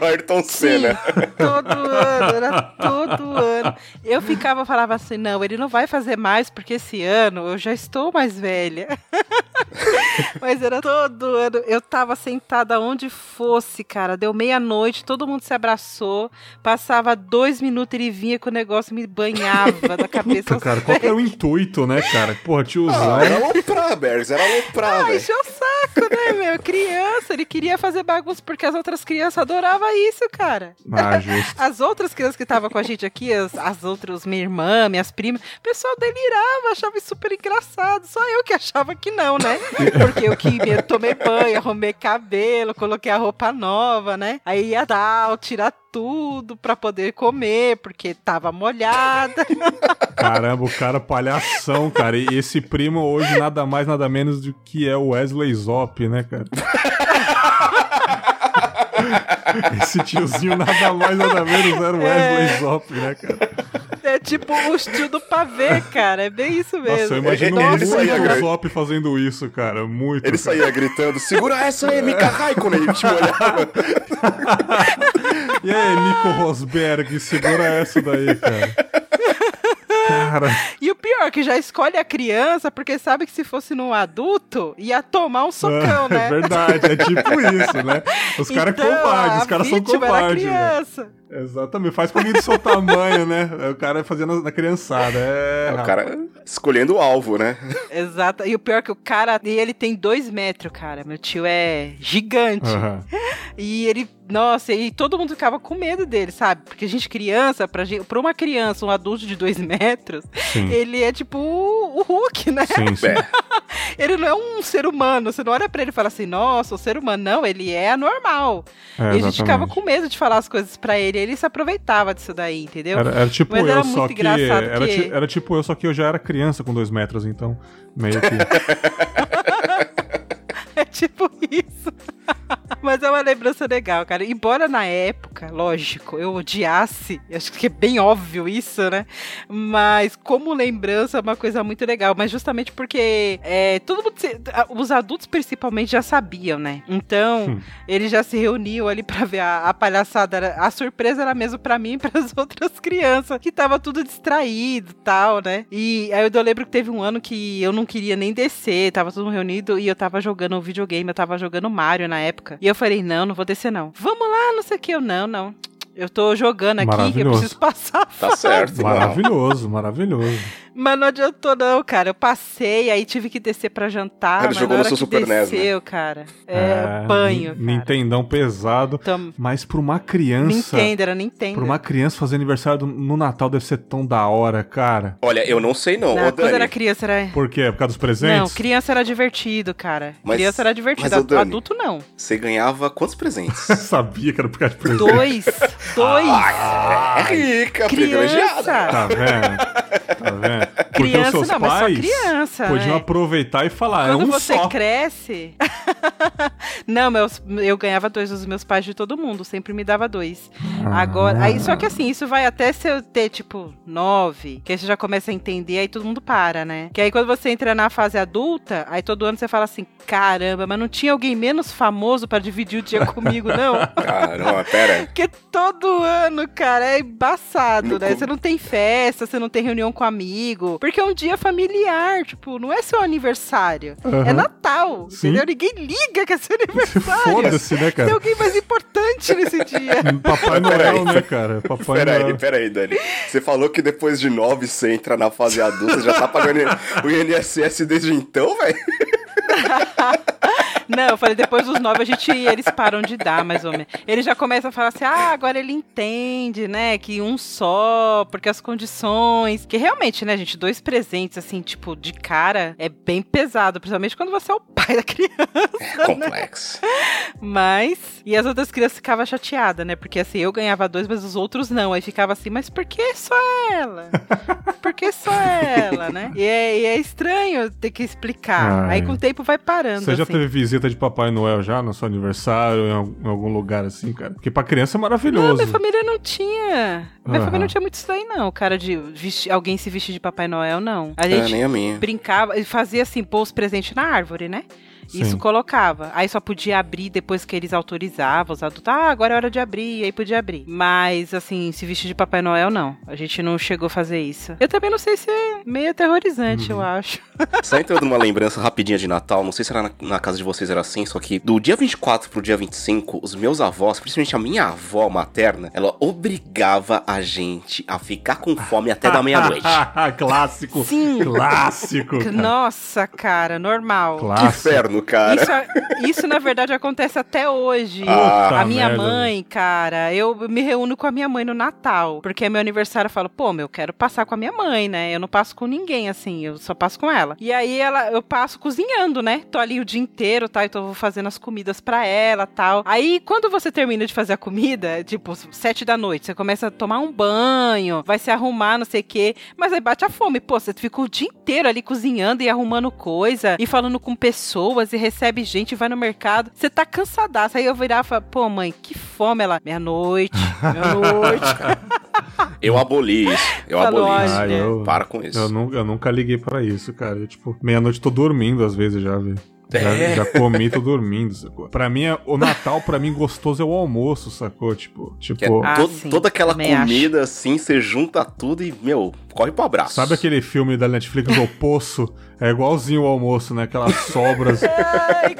Ayrton sim, Senna. todo ano, era todo ano. Eu ficava, falava assim, não, ele não vai fazer mais, porque esse ano eu já estou mais velha. Mas era todo ano. Eu tava sentada onde fosse, cara. Deu meia-noite, todo mundo se abraçou. Passava dois minutos, ele vinha com o negócio me banhava da cabeça Puta, cara, qual era o intuito, né, cara? Porra, tiozão. Ah, era aloprar, Bergs, era aloprar, Ah, velho. encheu o saco, né, meu? Criança, ele queria fazer bagunça porque as outras crianças adoravam isso, cara. Ah, justo. As outras crianças que estavam com a gente aqui, as, as outras, minha irmã, minhas primas, o pessoal delirava, achava isso super engraçado. Só eu que achava que não, né? Porque eu que me tomei banho, arrumei cabelo, coloquei a roupa nova, né? Aí ia dar, tirar tudo pra poder comer, porque tava molhada. Caramba, o cara palhação, cara. E esse primo hoje nada mais, nada menos do que é o Wesley Zop, né, cara? Esse tiozinho nada mais, nada menos era o Wesley É. Zop, né, cara? É tipo o tio do pavê, cara. É bem isso mesmo. Nossa, eu imagino Ele muito saía, o. Zop fazendo isso, cara. Muito. Ele cara. saía gritando, segura essa aí, Mika Raikkonen, ele te olhava. E aí, Nico Rosberg, segura essa daí, cara. Cara, E o pior, que já escolhe a criança, porque sabe que se fosse num adulto, ia tomar um socão, é né? verdade, é tipo isso, né? Os caras Então, covardes, a os caras são vítima era a covardes. né? Exatamente, faz com alguém do seu tamanho, né? O cara fazendo na criançada. É, o cara escolhendo o alvo, né? Exato. E o pior é que o cara, e ele tem dois metros, cara. Meu tio é gigante. Aham. E ele, nossa, e todo mundo ficava com medo dele, sabe? Porque a gente criança, pra, gente, pra uma criança, um adulto de dois metros, Sim. ele é tipo o, Hulk, né? Sim, sim. É, Ele não é um ser humano. Você não olha pra ele e fala assim, nossa, o ser humano. Não, ele é anormal. É, e a gente ficava com medo de falar as coisas pra ele. Ele se aproveitava disso daí, entendeu? Era, era tipo Mas eu, era só que. Era, que- ti- era tipo eu, só que eu já era criança com dois metros, então. Meio que. É tipo isso. Mas é uma lembrança legal, cara. Embora na época, lógico, eu odiasse, acho que é bem óbvio isso, né? Mas como lembrança é uma coisa muito legal. Mas justamente porque é, todo mundo, os adultos principalmente já sabiam, né? Então, Hum. eles já se reuniam ali pra ver a, a palhaçada. Era- A surpresa era mesmo pra mim e pras outras crianças, que tava tudo distraído e tal, né? E aí eu lembro que teve um ano que eu não queria nem descer, tava todo mundo reunido e eu tava jogando um videogame, eu tava jogando Mario na época. E eu falei, não, não vou descer não. Vamos lá, não sei o que, eu, não, não. Eu tô jogando aqui, que eu preciso passar. a tá certo. maravilhoso, maravilhoso. Mas não adiantou, não, cara. Eu passei, aí tive que descer pra jantar. Ele mas jogou no seu que Super NES, né? desceu, cara. É, banho, Nin- cara. Nintendão pesado. Então, Mas pra uma criança. Nintendo, era Nintendo. Pra uma criança fazer aniversário no Natal deve ser tão da hora, cara. Olha, eu não sei não, Não, quando era criança era... Por quê? Por causa dos Não, presentes? criança era divertido, cara. Mas- criança era divertido, mas, Dani, adulto não. Você ganhava quantos presentes? Sabia que era por causa de presente. Dois, dois. é rica, privilegiada. criança. Tá vendo? Tá vendo? Porque Criança os seus não, mas só pais criança, podiam né? aproveitar e falar, Quando é um você só. cresce. não, meus, eu ganhava dois dos meus pais de todo mundo, sempre me dava dois. Ah. Agora, aí, só que assim, isso vai até se eu ter, tipo, nove, que aí você já começa a entender, aí todo mundo para, né? Que aí quando você entra na fase adulta, aí todo ano você fala assim, caramba, mas não tinha alguém menos famoso pra dividir o dia comigo, não? Caramba, pera. Porque todo ano, cara, é embaçado, né? Você não tem festa, você não tem reunião com amigo. Porque é um dia familiar, tipo, não é seu aniversário. É Aham. Natal, Sim. entendeu? Ninguém liga que é seu aniversário. Foda-se, né, Tem cara? alguém mais importante nesse dia. Papai Peraí. Noel, né, cara? Papai Pera aí, Noel. pera aí, Dani. Você falou que depois de nove você entra na fase adulta, já tá pagando o INSS desde então, velho? Não, eu falei, depois dos nove a gente, eles param de dar, mais ou menos. Ele já começa a falar assim, ah, agora ele entende, né, que um só, porque as condições... Que realmente, né, gente, dois presentes, assim, tipo, de cara, é bem pesado, principalmente quando você é o pai da criança. Complexo. Mas... E as outras crianças ficavam chateadas, né, porque assim, eu ganhava dois, mas os outros não. Aí ficava assim, mas por que só ela? Por que só ela, né? E é, e é estranho ter que explicar. Ai. Aí com o tempo vai parando, Você já assim. teve visita visita de Papai Noel já no seu aniversário, em algum lugar assim, cara? Porque pra criança é maravilhoso. Não, minha família não tinha. Minha uhum. família não tinha muito isso aí, não, cara, de vestir, alguém se vestir de Papai Noel, não. A é, gente é, nem a minha. brincava, fazia assim, pôr os presentes na árvore, né? Sim. Isso colocava. Aí só podia abrir depois que eles autorizavam os adultos. Ah, agora é hora de abrir, aí podia abrir. Mas, assim, se vestir de Papai Noel, não. A gente não chegou a fazer isso. Eu também não sei se é meio aterrorizante, uhum. eu acho. Só entrando numa lembrança rapidinha de Natal, não sei se era na, na, casa de vocês era assim, só que do dia 24 pro dia 25, os meus avós, principalmente a minha avó materna, ela obrigava a gente a ficar com fome até da meia-noite. Clássico. Sim. Clássico. Cara. Nossa, cara, normal. Clássico. Que inferno cara. Isso, isso, na verdade, acontece até hoje. Ah, a minha merda. mãe, cara, eu me reúno com a minha mãe no Natal. Porque é meu aniversário, eu falo, pô, meu, eu quero passar com a minha mãe, né? Eu não passo com ninguém, assim, eu só passo com ela. E aí ela, eu passo cozinhando, né? Tô ali o dia inteiro, tá? Então eu vou fazendo as comidas pra ela tal. Aí, quando você termina de fazer a comida, tipo, sete da noite, você começa a tomar um banho, vai se arrumar, não sei o quê. Mas aí bate a fome. Pô, você fica o dia inteiro ali cozinhando e arrumando coisa e falando com pessoas você recebe gente, vai no mercado, você tá cansadaço. Aí eu virava e falava, pô, mãe, que fome ela. Meia-noite, meia-noite. eu aboli isso. Eu Falou, aboli isso. Ah, eu, Para com isso. Eu nunca, eu nunca liguei pra isso, cara. Eu, tipo, meia-noite tô dormindo às vezes já, velho. É. Já, já, comi, tô dormindo, sacou? Pra mim, o Natal, pra mim, gostoso é o almoço, sacou? Tipo, tipo... É ah, todo, toda aquela comida, acho. assim, você junta tudo e, meu, corre pro abraço. Sabe aquele filme da Netflix, O Poço? É igualzinho o almoço, né? Aquelas sobras... Ai,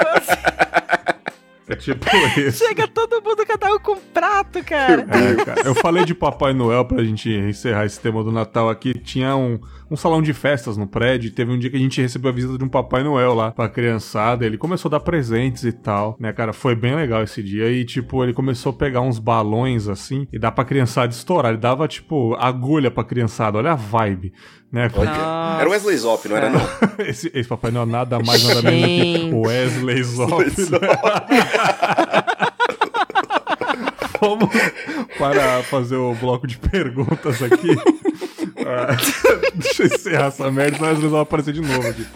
É tipo isso. Chega todo mundo, cada um com um prato, cara. É, cara. Eu falei de Papai Noel pra gente encerrar esse tema do Natal aqui. Tinha um, um salão de festas no prédio. Teve um dia que a gente recebeu a visita de um Papai Noel lá pra criançada. Ele começou a dar presentes e tal, né, cara? Foi bem legal esse dia. E, tipo, ele começou a pegar uns balões assim e dá pra criançada estourar. Ele dava, tipo, agulha pra criançada. Olha a vibe. Né? Era o Wesley Zop, não era não? esse, esse Papai Noel nada mais, nada menos que o Wesley Zop. Vamos para fazer o bloco de perguntas aqui. Ah, deixa eu encerrar essa merda, senão vezes vai aparecer de novo aqui.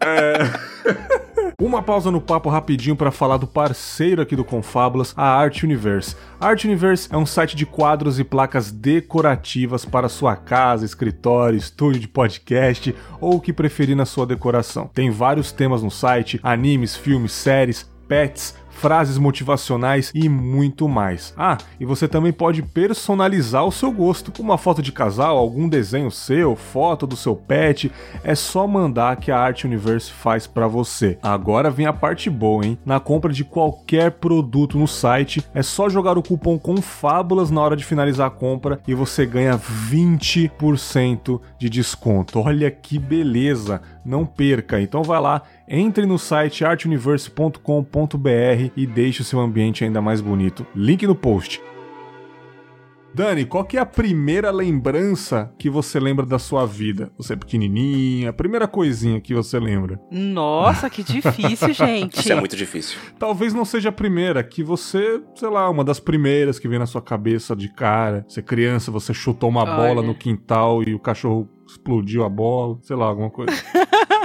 É... Uma pausa no papo rapidinho para falar do parceiro aqui do Confábulas, a Art Universe. A Art Universe é um site de quadros e placas decorativas para sua casa, escritório, estúdio de podcast ou o que preferir na sua decoração. Tem vários temas no site: animes, filmes, séries, pets, frases motivacionais e muito mais. Ah, e você também pode personalizar o seu gosto. Uma foto de casal, algum desenho seu, foto do seu pet, é só mandar que a Art Universe faz para você. Agora vem a parte boa, hein? Na compra de qualquer produto no site, é só jogar o cupom CONFABULAS na hora de finalizar a compra e você ganha 20% de desconto. Olha que beleza! Não perca. Então vai lá, entre no site artuniverse.com.br e deixe o seu ambiente ainda mais bonito. Link no post. Dani, qual que é a primeira lembrança que você lembra da sua vida? Você é pequenininha, a primeira coisinha que você lembra. Nossa, que difícil, gente. Isso é muito difícil. Talvez não seja a primeira, que você, sei lá, uma das primeiras que vem na sua cabeça de cara. Você é criança, você chutou uma Olha. bola no quintal e o cachorro explodiu a bola, sei lá, alguma coisa.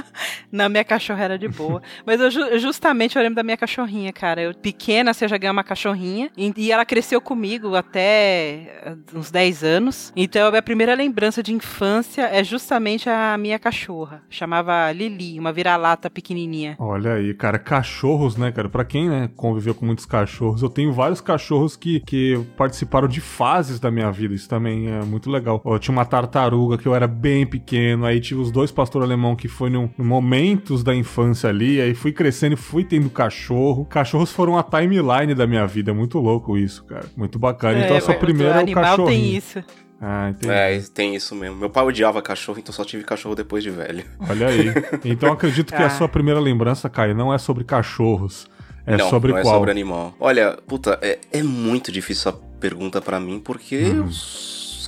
Na minha cachorra era de boa. Mas eu justamente eu lembro da minha cachorrinha, cara. Eu pequena, você já ganhou uma cachorrinha. E, ela cresceu comigo até eh, uns 10 anos. Então a minha primeira lembrança de infância é justamente a minha cachorra. Chamava Lili, uma vira-lata pequenininha. Olha aí, cara, cachorros, né, cara? Pra quem, né, conviveu com muitos cachorros, eu tenho vários cachorros que, que participaram de fases da minha vida. Isso também é muito legal. Eu tinha uma tartaruga que eu era bem pequeno. Aí tive os dois pastor alemão que foi num, num momento momentos da infância ali, aí fui crescendo e fui tendo cachorro. Cachorros foram a timeline da minha vida, é muito louco isso, cara. Muito bacana. É, então a sua primeira é o cachorro. tem isso. Ah, entendi. É, tem isso mesmo. Meu pai odiava cachorro, então só tive cachorro depois de velho. Olha aí. Então acredito que ah. a sua primeira lembrança, Caio, não é sobre cachorros. É não, sobre não qual? é sobre animal. Olha, puta, é, é muito difícil essa pergunta para mim, porque hum. eu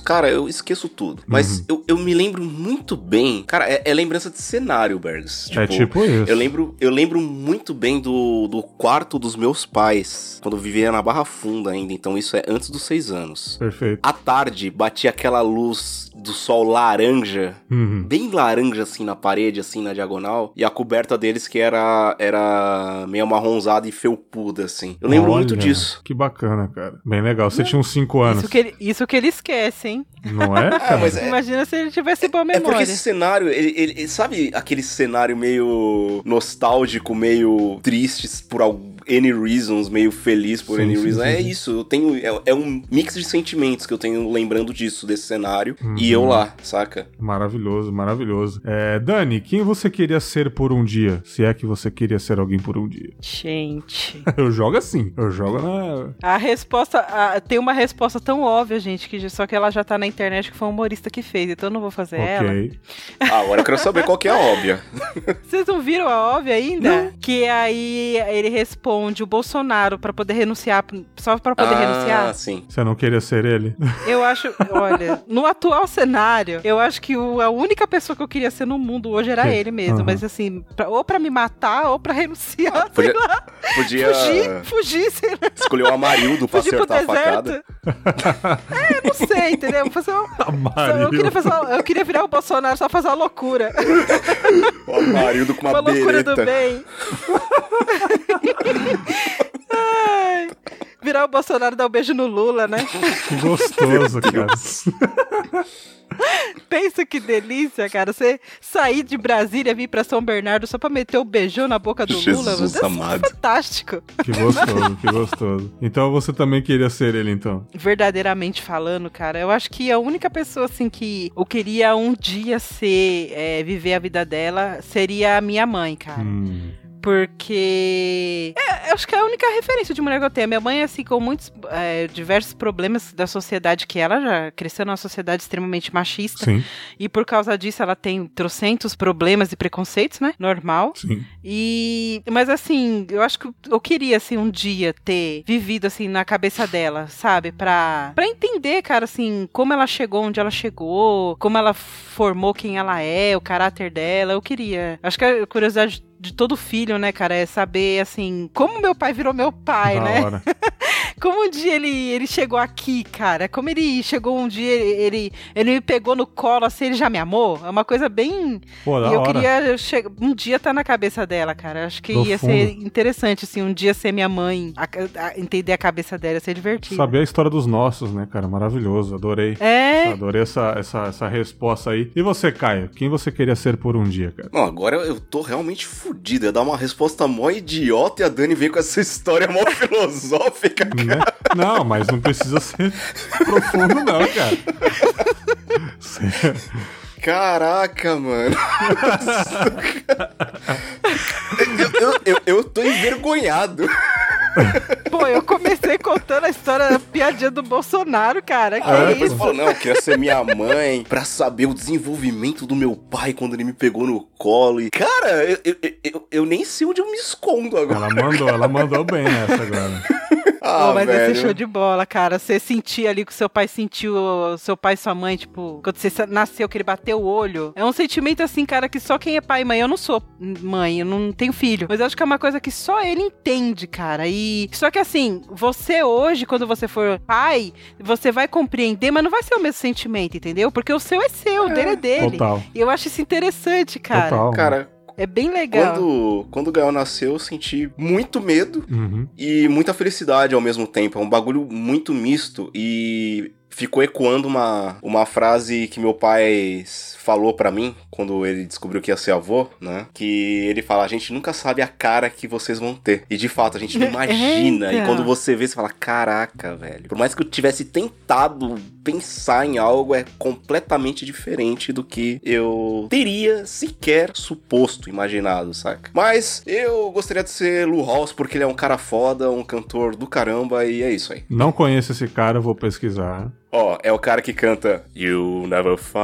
cara, eu esqueço tudo. Mas Uhum. eu, eu me lembro muito bem. Cara, é, é lembrança de cenário, Bergs. é tipo isso. Eu lembro, eu lembro muito bem do, do quarto dos meus pais, quando eu vivia na Barra Funda ainda, então isso é antes dos seis anos. Perfeito. À tarde, batia aquela luz do sol laranja, Uhum. bem laranja assim na parede, assim na diagonal, e a coberta deles que era, era meio amarronzada e felpuda, assim. Eu lembro muito Olha, disso. Que bacana, cara. Bem legal. Você tinha uns 5 anos, Isso que, ele, isso que ele esquece, hein? não é, cara? mas é- Imagina se ele tivesse boa É porque memória. esse cenário, ele, ele- ele- sabe aquele cenário meio nostálgico, meio triste por algum N reasons, meio feliz por Sim, sim, reasons. é isso, eu tenho. É, é um mix de sentimentos que eu tenho lembrando disso, desse cenário. Uhum. E eu lá, saca? Maravilhoso, maravilhoso. É, Dani, quem você queria ser por um dia? Se é que você queria ser alguém por um dia. Gente. Eu jogo assim. Eu jogo na. A resposta. a- tem uma resposta tão óbvia, gente, que só que ela já tá na internet que foi um humorista que fez, então eu não vou fazer ela. ok. Ah, agora eu quero saber qual que é a óbvia. Vocês não viram a óbvia ainda? Que aí ele responde o Bolsonaro pra poder renunciar, só pra poder ah, renunciar. sim. Você não queria ser ele? Eu acho, olha, no atual cenário, eu acho que o- a única pessoa que eu queria ser no mundo hoje era Que- ele mesmo. Aham. Mas assim, pra- ou pra me matar, ou pra renunciar. Podia, sei lá, podia fugir, fugir, sei lá, escolher o Amarildo pra fugir pro acertar a facada. deserto. é, não sei, entendeu? Fazer Amarildo. eu, queria fazer uma- eu queria virar o Bolsonaro, só fazer uma loucura. O Amarildo com uma, Uma loucura do bereta. bem. Ai, virar o Bolsonaro e dar um beijo no Lula, né? Que gostoso, cara. Pensa que delícia, cara. Você sair de Brasília vir pra São Bernardo só pra meter o beijão na boca do Lula. Jesus Deve ser amado. fantástico. Que gostoso, que gostoso. Então você também queria ser ele, então. Verdadeiramente falando, cara, eu acho que a única pessoa, assim, que eu queria um dia ser, é, viver a vida dela, seria a minha mãe, cara. Hum. Porque. É, eu acho que é a única referência de mulher que eu tenho. Minha mãe, assim, com muitos. é, diversos problemas da sociedade que ela já cresceu numa sociedade extremamente machista. Sim, E por causa disso ela tem trocentos problemas e preconceitos, né? Normal. sim. E. Mas assim, eu acho que eu queria, assim, um dia ter vivido, assim, na cabeça dela, sabe? Pra, pra entender, cara, assim, como ela chegou onde ela chegou, como ela formou quem ela é, o caráter dela. Eu queria. Acho que a curiosidade de todo filho, né, cara, é saber, assim, como meu pai virou meu pai, da né? Como um dia ele, ele chegou aqui, cara. Como ele chegou um dia, ele, ele, ele me pegou no colo, assim, ele já me amou. É uma coisa bem. Pô, da e eu hora. queria che- um dia estar na cabeça dela, cara. Acho que ia ser interessante, assim, um dia ser minha mãe, a- a- entender a cabeça dela, ia ser divertido. Saber a história dos nossos, né, cara? Maravilhoso, adorei. É. Adorei essa, essa, essa resposta aí. E você, Caio? Quem você queria ser por um dia, cara? Não, agora eu tô realmente fudido. Ia dar uma resposta mó idiota e a Dani veio com essa história mó filosófica. Né? Não, mas não precisa ser profundo, não, cara. Caraca, mano. eu, eu, eu, eu tô envergonhado. Pô, eu comecei contando a história da piadinha do Bolsonaro, cara. Que Aí é isso? falou, não, eu queria ser minha mãe pra saber o desenvolvimento do meu pai quando ele me pegou no colo. E, cara, eu, eu, eu, eu nem sei onde eu me escondo agora. Ela mandou, ela mandou bem nessa agora. Ah, Pô, mas velho. esse show de bola, cara. Você sentia ali que seu pai sentiu, seu pai e sua mãe, tipo, quando você nasceu, que ele bateu o olho. É um sentimento assim, cara, que só quem é pai e mãe. Eu não sou mãe, eu não tenho filho. Mas eu acho que é uma coisa que só ele entende, cara. E. Só que assim, você hoje, quando você for pai, você vai compreender, mas não vai ser o mesmo sentimento, entendeu? Porque o seu é seu, o dele é dele. Total. E eu acho isso interessante, cara. Total. Cara, É bem legal. quando, quando o Gael nasceu, eu senti muito medo Uhum. e muita felicidade ao mesmo tempo. É um bagulho muito misto e ficou ecoando uma, uma frase que meu pai falou pra mim quando ele descobriu que ia ser avô, né? Que ele fala: a gente nunca sabe a cara que vocês vão ter. E de fato, a gente não imagina. E quando você vê, você fala: caraca, velho. Por mais que eu tivesse tentado pensar em algo, é completamente diferente do que eu teria sequer suposto, imaginado, saca? Mas eu gostaria de ser Lu Halls porque ele é um cara foda, um cantor do caramba, e é isso aí. Não conheço esse cara, eu vou pesquisar. Ó, é o cara que canta You Never Find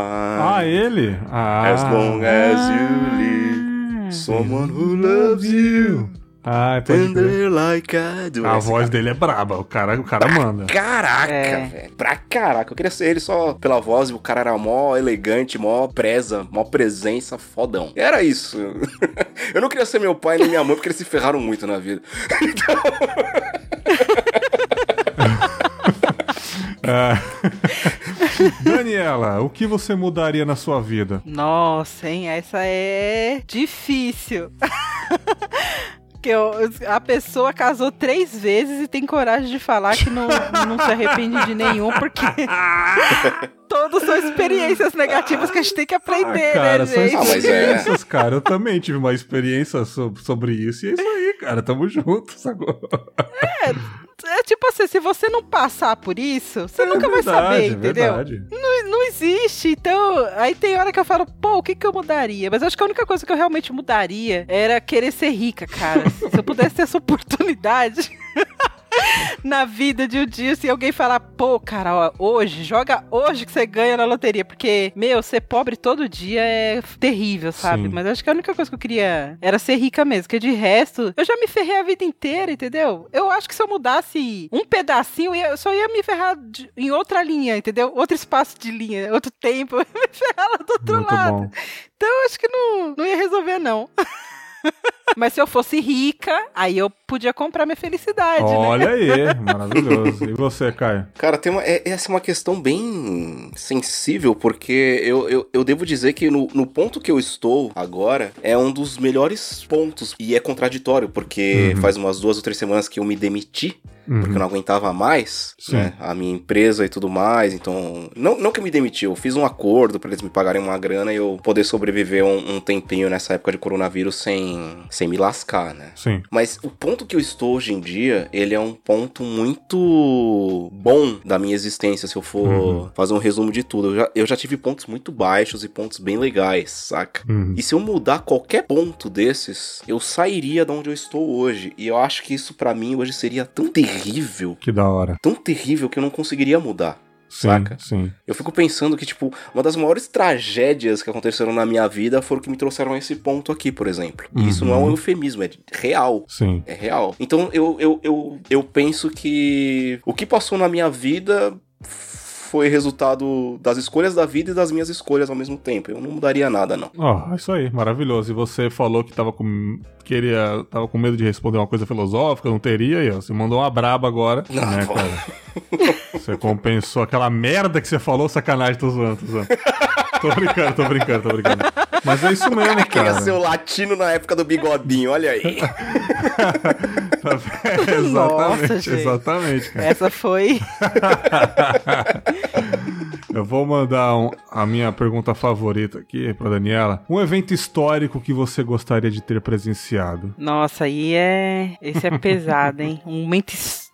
Ah, ele? Ah. As long as you live Someone who loves you Ah, pode like I do. A Esse voz cara- dele é braba, o cara, o cara manda. Caraca, É. velho. Pra caraca. Eu queria ser ele só pela voz e o cara era mó elegante, mó presa, mó presença, fodão. Era isso. Eu não queria ser meu pai nem minha mãe porque eles se ferraram muito na vida. Ah. Daniela, o que você mudaria na sua vida? Nossa, hein? Essa é difícil. Que eu- a pessoa casou três vezes e tem coragem de falar que não, não se arrepende de nenhum, porque todos são experiências negativas que a gente tem que aprender, ah, cara, né, são gente? Ah, mas é. experiências, cara. Eu também tive uma experiência so- sobre isso. E é isso aí, cara. Tamo junto, sacou? É tipo assim, se você não passar por isso, você nunca vai verdade, saber, é entendeu? verdade. Não, não existe. Então, aí tem hora que eu falo, pô, o que, que eu mudaria? Mas eu acho que a única coisa que eu realmente mudaria era querer ser rica, cara. Se eu pudesse ter essa oportunidade. Na vida de um dia, se alguém falar, pô, cara, ó, hoje, joga hoje que você ganha na loteria. Porque, meu, ser pobre todo dia é terrível, sabe? Sim. Mas acho que a única coisa que eu queria era ser rica mesmo. Porque de resto, eu já me ferrei a vida inteira, entendeu? Eu acho que se eu mudasse um pedacinho, eu, só ia me ferrar de- em outra linha, entendeu? Outro espaço de linha, outro tempo. Eu ia me ferrar lá do outro Muito lado. bom. Então eu acho que não, não ia resolver, não. Mas se eu fosse rica, aí eu podia comprar minha felicidade, né? Olha aí, maravilhoso. E você, Caio? Cara, tem uma, é, essa é uma questão bem sensível, porque eu, eu, eu devo dizer que no, no ponto que eu estou agora é um dos melhores pontos. E é contraditório, porque Uhum. faz umas duas ou três semanas que eu me demiti, porque eu Uhum. não aguentava mais, né? A minha empresa e tudo mais. Então, não, não que eu me demiti, eu fiz um acordo pra eles me pagarem uma grana e eu poder sobreviver um, um tempinho nessa época de coronavírus sem, sem me lascar, né? Sim. Mas o ponto que eu estou hoje em dia, ele é um ponto muito bom da minha existência, se eu for Uhum. fazer um resumo de tudo. Eu já, eu já tive pontos muito baixos e pontos bem legais, saca? Uhum. E se eu mudar qualquer ponto desses, eu sairia de onde eu estou hoje. E eu acho que isso pra mim hoje seria tão terrível, Que da hora. tão terrível que eu não conseguiria mudar. Sim, Saca? sim. Eu fico pensando que, tipo, uma das maiores tragédias que aconteceram na minha vida foram que me trouxeram a esse ponto aqui, por exemplo. E isso não é um Uhum. eufemismo, é real. Sim. É real. Então eu, eu, eu, eu penso que o que passou na minha vida foi resultado das escolhas da vida e das minhas escolhas ao mesmo tempo. Eu não mudaria nada, não. Ó, isso aí, maravilhoso. E você falou que tava com. Queria. Tava com medo de responder uma coisa filosófica, não teria, e ó, você mandou uma braba agora. Não, né, pô. cara? Você compensou aquela merda que você falou, sacanagem, tô zoando, tô zoando. Tô brincando, tô brincando, tô brincando. Mas é isso mesmo, Queria cara. ser o latino na época do bigodinho, olha aí. exatamente, Nossa, gente. exatamente, cara. Essa foi. Eu vou mandar um- a minha pergunta favorita aqui pra Daniela. Um evento histórico que você gostaria de ter presenciado. Nossa, aí é. Esse é pesado, hein? Um momento histórico.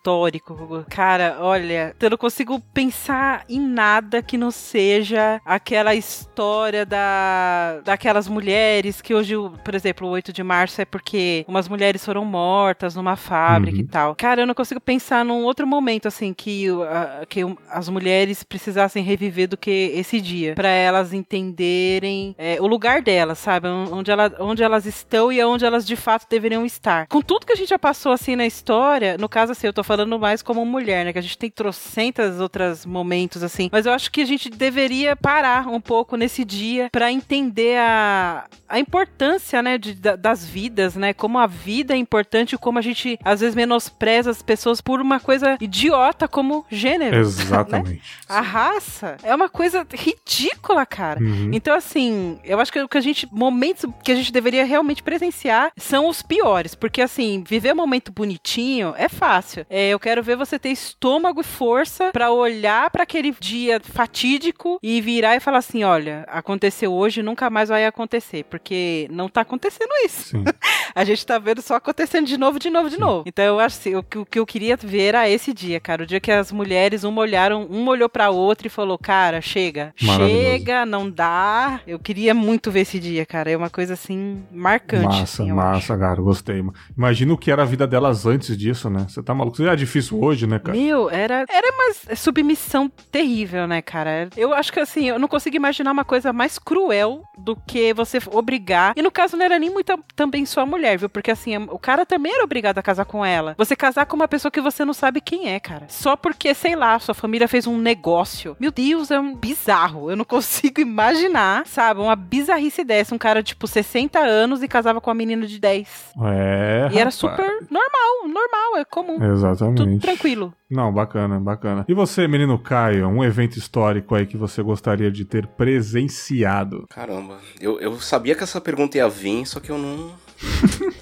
Cara, olha, eu não consigo pensar em nada que não seja aquela história da daquelas mulheres que hoje, por exemplo, o 8 de março é porque umas mulheres foram mortas numa fábrica Uhum. e tal. Cara, eu não consigo pensar num outro momento assim que, a- que as mulheres precisassem reviver do que esse dia, Pra elas entenderem é, o lugar delas, sabe? Onde, ela, onde elas estão e onde elas de fato deveriam estar. Com tudo que a gente já passou assim na história, no caso assim, eu tô falando mais como mulher, né? Que a gente tem trocentas outras momentos assim, mas eu acho que a gente deveria parar um pouco nesse dia pra entender a, a importância, né, de, da- das vidas, né? Como a vida é importante e como a gente às vezes menospreza as pessoas por uma coisa idiota como gênero. Exatamente. A raça é uma coisa ridícula, cara. Uhum. Então, assim, eu acho que o que a gente. Momentos que a gente deveria realmente presenciar são os piores. Porque, assim, viver um momento bonitinho é fácil. É, eu quero ver você ter estômago e força pra olhar pra aquele dia fatídico e virar e falar assim: olha, aconteceu hoje nunca mais vai acontecer. Porque não tá acontecendo isso. Sim. A gente tá vendo só acontecendo de novo, de novo, de novo. Então eu acho assim, o, que- o que eu queria ver era esse dia, cara. O dia que as mulheres, uma olharam, uma olhou pra outra e falou, cara, chega. Chega, não dá. Eu queria muito ver esse dia, cara. É uma coisa assim, marcante. Massa, assim, massa, cara, gostei. Imagina o que era a vida delas antes disso, né? Você tá maluco? Você era difícil hoje, né, cara? Meu, era, era uma submissão terrível, né, cara? Eu acho que assim, eu não consigo imaginar uma coisa mais cruel do que você obrigar. E no caso não era nem muito também sua mulher, viu? Porque assim, o cara também era obrigado a casar com ela. Você casar com uma pessoa que você não sabe quem é, cara. Só porque, sei lá, sua família fez um negócio. Meu Deus, é um bizarro. Eu não consigo imaginar, sabe? Uma bizarrice dessa. Um cara, tipo, 60 anos e casava com uma menina de 10. É. E rapaz. era super normal, normal, é comum. Exatamente. Tudo tranquilo. Não, bacana, bacana. E você, menino Caio, um evento histórico aí que você gostaria de ter presenciado? Caramba, eu, eu sabia que essa pergunta ia vir, só que eu não.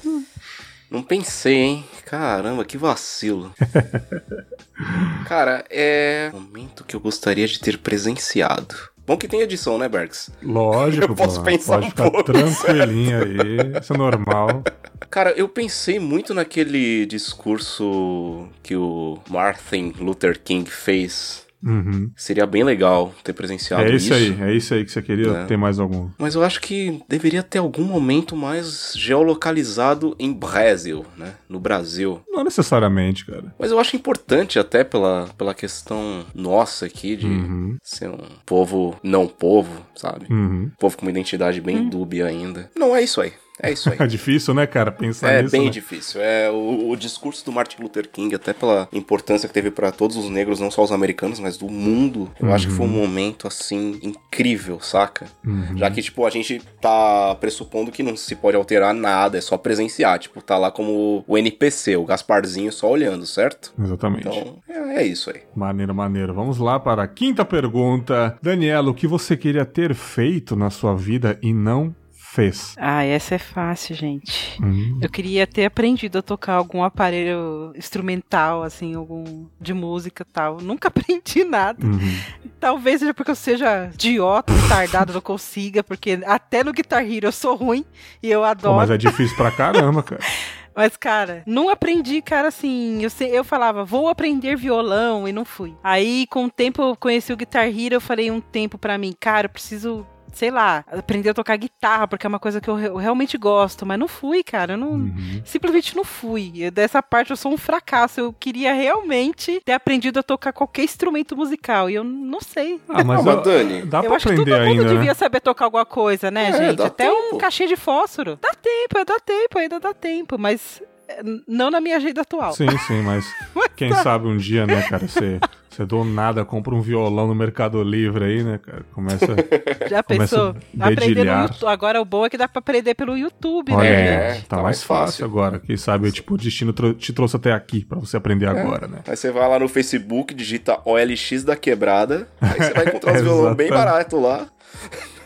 não pensei, hein? Caramba, que vacilo. Cara, é. Momento que eu gostaria de ter presenciado. Bom que tem edição, né, Bergs? Lógico, Eu posso pensar pode um ficar pouco tranquilinho aí, isso é normal. Cara, eu pensei muito naquele discurso que o Martin Luther King fez. Uhum. Seria bem legal ter presenciado É isso. isso aí, é isso aí que você queria? É. Tem mais algum? Mas eu acho que deveria ter algum momento mais geolocalizado em Brasil, né? No Brasil. Não necessariamente, cara. Mas eu acho importante até pela, pela questão nossa aqui de Uhum. ser um povo não povo, sabe? Uhum. Povo com uma identidade bem dúbia ainda. Não, é isso aí. É isso aí. É difícil, né, cara, pensar É nisso. bem né? difícil. É o, o discurso do Martin Luther King, até pela importância que teve pra todos os negros, não só os americanos, mas do mundo. Eu acho que foi um momento assim incrível, saca? Uhum. Já que tipo a gente tá pressupondo que não se pode alterar nada, é só presenciar, tipo tá lá como o NPC, o Gasparzinho só olhando, certo? Exatamente. Então é, é isso aí. Maneiro, maneiro. Vamos lá para a quinta pergunta. Daniela, o que você queria ter feito na sua vida e não fez? Ah, essa é fácil, gente. Hum. Eu queria ter aprendido a tocar algum aparelho instrumental, assim, algum de música e tal. Nunca aprendi nada. Uhum. Talvez seja porque eu seja idiota, retardado, não consiga, porque até no Guitar Hero eu sou ruim e eu adoro. mas é difícil pra caramba, cara. Mas, cara, não aprendi, cara, assim. Eu, eu falava, vou aprender violão e não fui. Aí, com o tempo, eu conheci o Guitar Hero, eu falei um tempo pra mim, cara, eu preciso. Sei lá, aprender a tocar guitarra, porque é uma coisa que eu, eu realmente gosto, mas não fui, cara. Eu não, Uhum. simplesmente não fui. Dessa parte eu sou um fracasso. Eu queria realmente ter aprendido a tocar qualquer instrumento musical. E eu não sei. Ah, mas, Ah, mas eu- Dani, dá eu pra acho que todo mundo ainda, devia né? saber tocar alguma coisa, né, É, gente? dá Até um tempo. cachê de fósforo. Dá tempo, dá tempo, ainda dá tempo, mas é, não na minha agenda atual. Sim, sim, mas quem sabe um dia, né, cara, você, você do nada compra um violão no Mercado Livre aí, né, cara? Começa. Já Começa pensou? a Aprender no. YouTube. Agora o bom é que dá pra aprender pelo YouTube, Olha né? É, aí, tá, tá mais mais fácil fácil. agora. Quem sabe, tipo, o destino te trouxe até aqui pra você aprender agora, né? Aí você vai lá no Facebook, digita OLX da quebrada, aí você vai encontrar uns violão bem barato lá.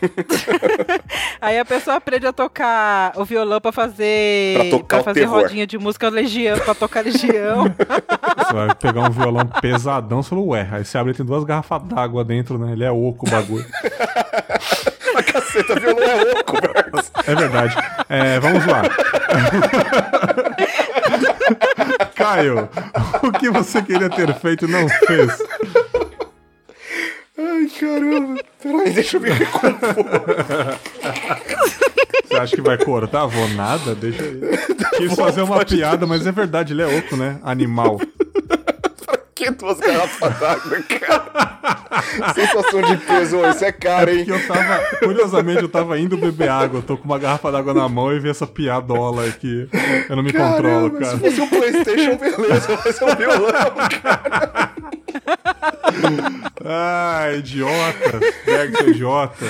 Aí a pessoa aprende a tocar o violão pra fazer. Pra tocar o fazer rodinha de música legião, pra tocar legião. Você vai pegar um violão pesadão, você fala, ué, aí você abre e tem duas garrafas d'água dentro, né? Ele é oco o bagulho. A caceta, violão é Bergs. É verdade. É, vamos lá. Caio, o que você queria ter feito e não fez? Ai, caramba. Peraí, deixa eu me recompor. Você acha que vai cortar? Vou nada? Deixa aí. Quis fazer uma piada, mas é verdade, ele é oco, né? Animal. Que duas garrafas d'água, cara. Sensação de peso, isso é caro, hein? Que eu tava, curiosamente, eu tava indo beber água, eu tô com uma garrafa d'água na mão e vi essa piadola aqui. Eu não me controlo, Caramba, cara. se fosse um Playstation, beleza, mas é um violão, cara. Ah, idiota. Pega seu idiota.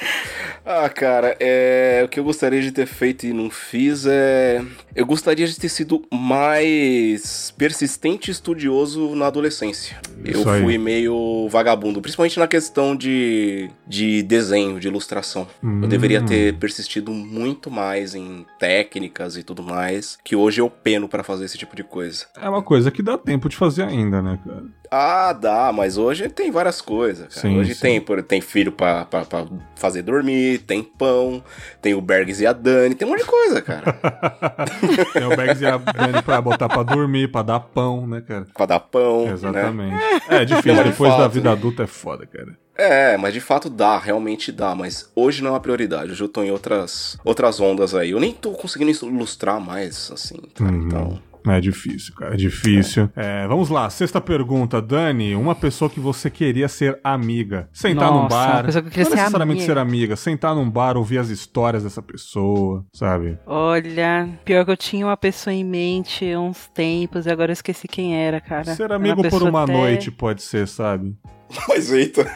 Ah, cara, é... o que eu gostaria de ter feito e não fiz é. Eu gostaria de ter sido mais persistente e estudioso na adolescência. Eu aí. fui meio vagabundo, principalmente na questão de, de desenho, de ilustração. Hum. Eu deveria ter persistido muito mais em técnicas e tudo mais, que hoje eu peno pra fazer esse tipo de coisa. É uma coisa que dá tempo de fazer ainda, né, cara? Ah, dá, mas hoje tem várias coisas, cara. Sim, hoje sim. tem, tem filho pra, pra, pra fazer dormir, tem pão, tem o Bergs e a Dani, tem um monte de coisa, cara. Tem o Bags e a Dani pra botar pra dormir, pra dar pão, né, cara? pra dar pão, né? Exatamente. É difícil, Não, de depois da fato. vida adulta é foda, cara. É, mas de fato dá, realmente dá, mas hoje não é uma prioridade. Hoje eu tô em outras, outras ondas aí. Eu nem tô conseguindo ilustrar mais, assim, cara. Uhum. Então, É difícil, cara. É difícil. É, vamos lá, sexta pergunta. Dani, uma pessoa que você queria ser amiga. Sentar num Nossa, bar. uma pessoa que eu queria não ser necessariamente amiga. ser amiga. Sentar num bar, ouvir as histórias dessa pessoa, sabe? Olha, pior que eu tinha uma pessoa em mente há uns tempos e agora eu esqueci quem era, cara. Ser amigo por pessoa uma até- noite pode ser, sabe? Mas eita.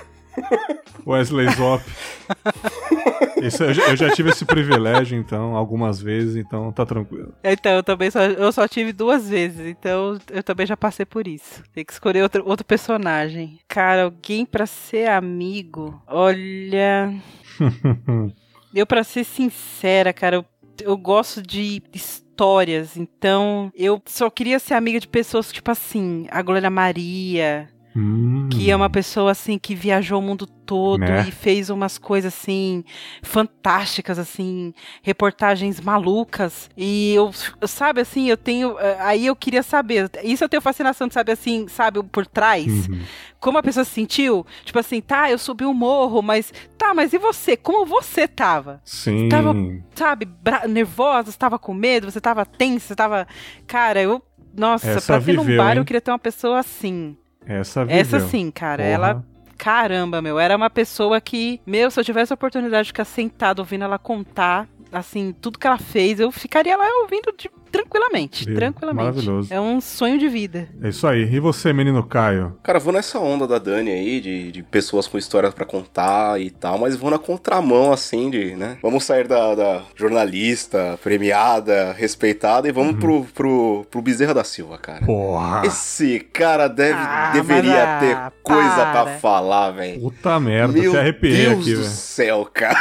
Wesley Zop. Eu, já, eu já tive esse privilégio, então, algumas vezes, então tá tranquilo. Então, eu também só, eu só tive duas vezes, então eu também já passei por isso. Tem que escolher outro, outro personagem. Cara, alguém pra ser amigo, olha. Eu, pra ser sincera, cara, eu, eu gosto de histórias, então eu só queria ser amiga de pessoas tipo assim, a Glória Maria, Hum. que é uma pessoa assim que viajou o mundo todo Né? e fez umas coisas assim fantásticas assim, reportagens malucas. E eu, sabe assim, eu tenho, eh, aí eu queria saber, isso eu tenho fascinação de saber assim, sabe, por trás, Uhum. como a pessoa se sentiu, tipo assim, tá, eu subi um morro, mas tá, mas e você? Como você tava? Sim. Tava- Sabe, nervosa, você tava com medo, você tava tensa, você tava, cara, eu nossa, Essa pra ter num viveu, bar hein? eu queria ter uma pessoa assim. Essa viveu. Essa sim, cara. Porra. Ela. Caramba, meu. Era uma pessoa que, meu, se eu tivesse a oportunidade de ficar sentado ouvindo ela contar, assim, tudo que ela fez, eu ficaria lá ouvindo de- tranquilamente. Viu? Tranquilamente. Maravilhoso. É um sonho de vida. É isso aí. E você, menino Caio? Cara, vou nessa onda da Dani aí, de, de pessoas com histórias pra contar e tal, mas vou na contramão, assim, de, né? Vamos sair da, da jornalista, premiada, respeitada, e vamos pro, pro, pro Bezerra da Silva, cara. Porra. Esse cara deve, Ah, deveria mas, ter ah, coisa para. pra falar, velho. Puta merda, Meu até arrepiei Deus aqui, do velho. céu, cara.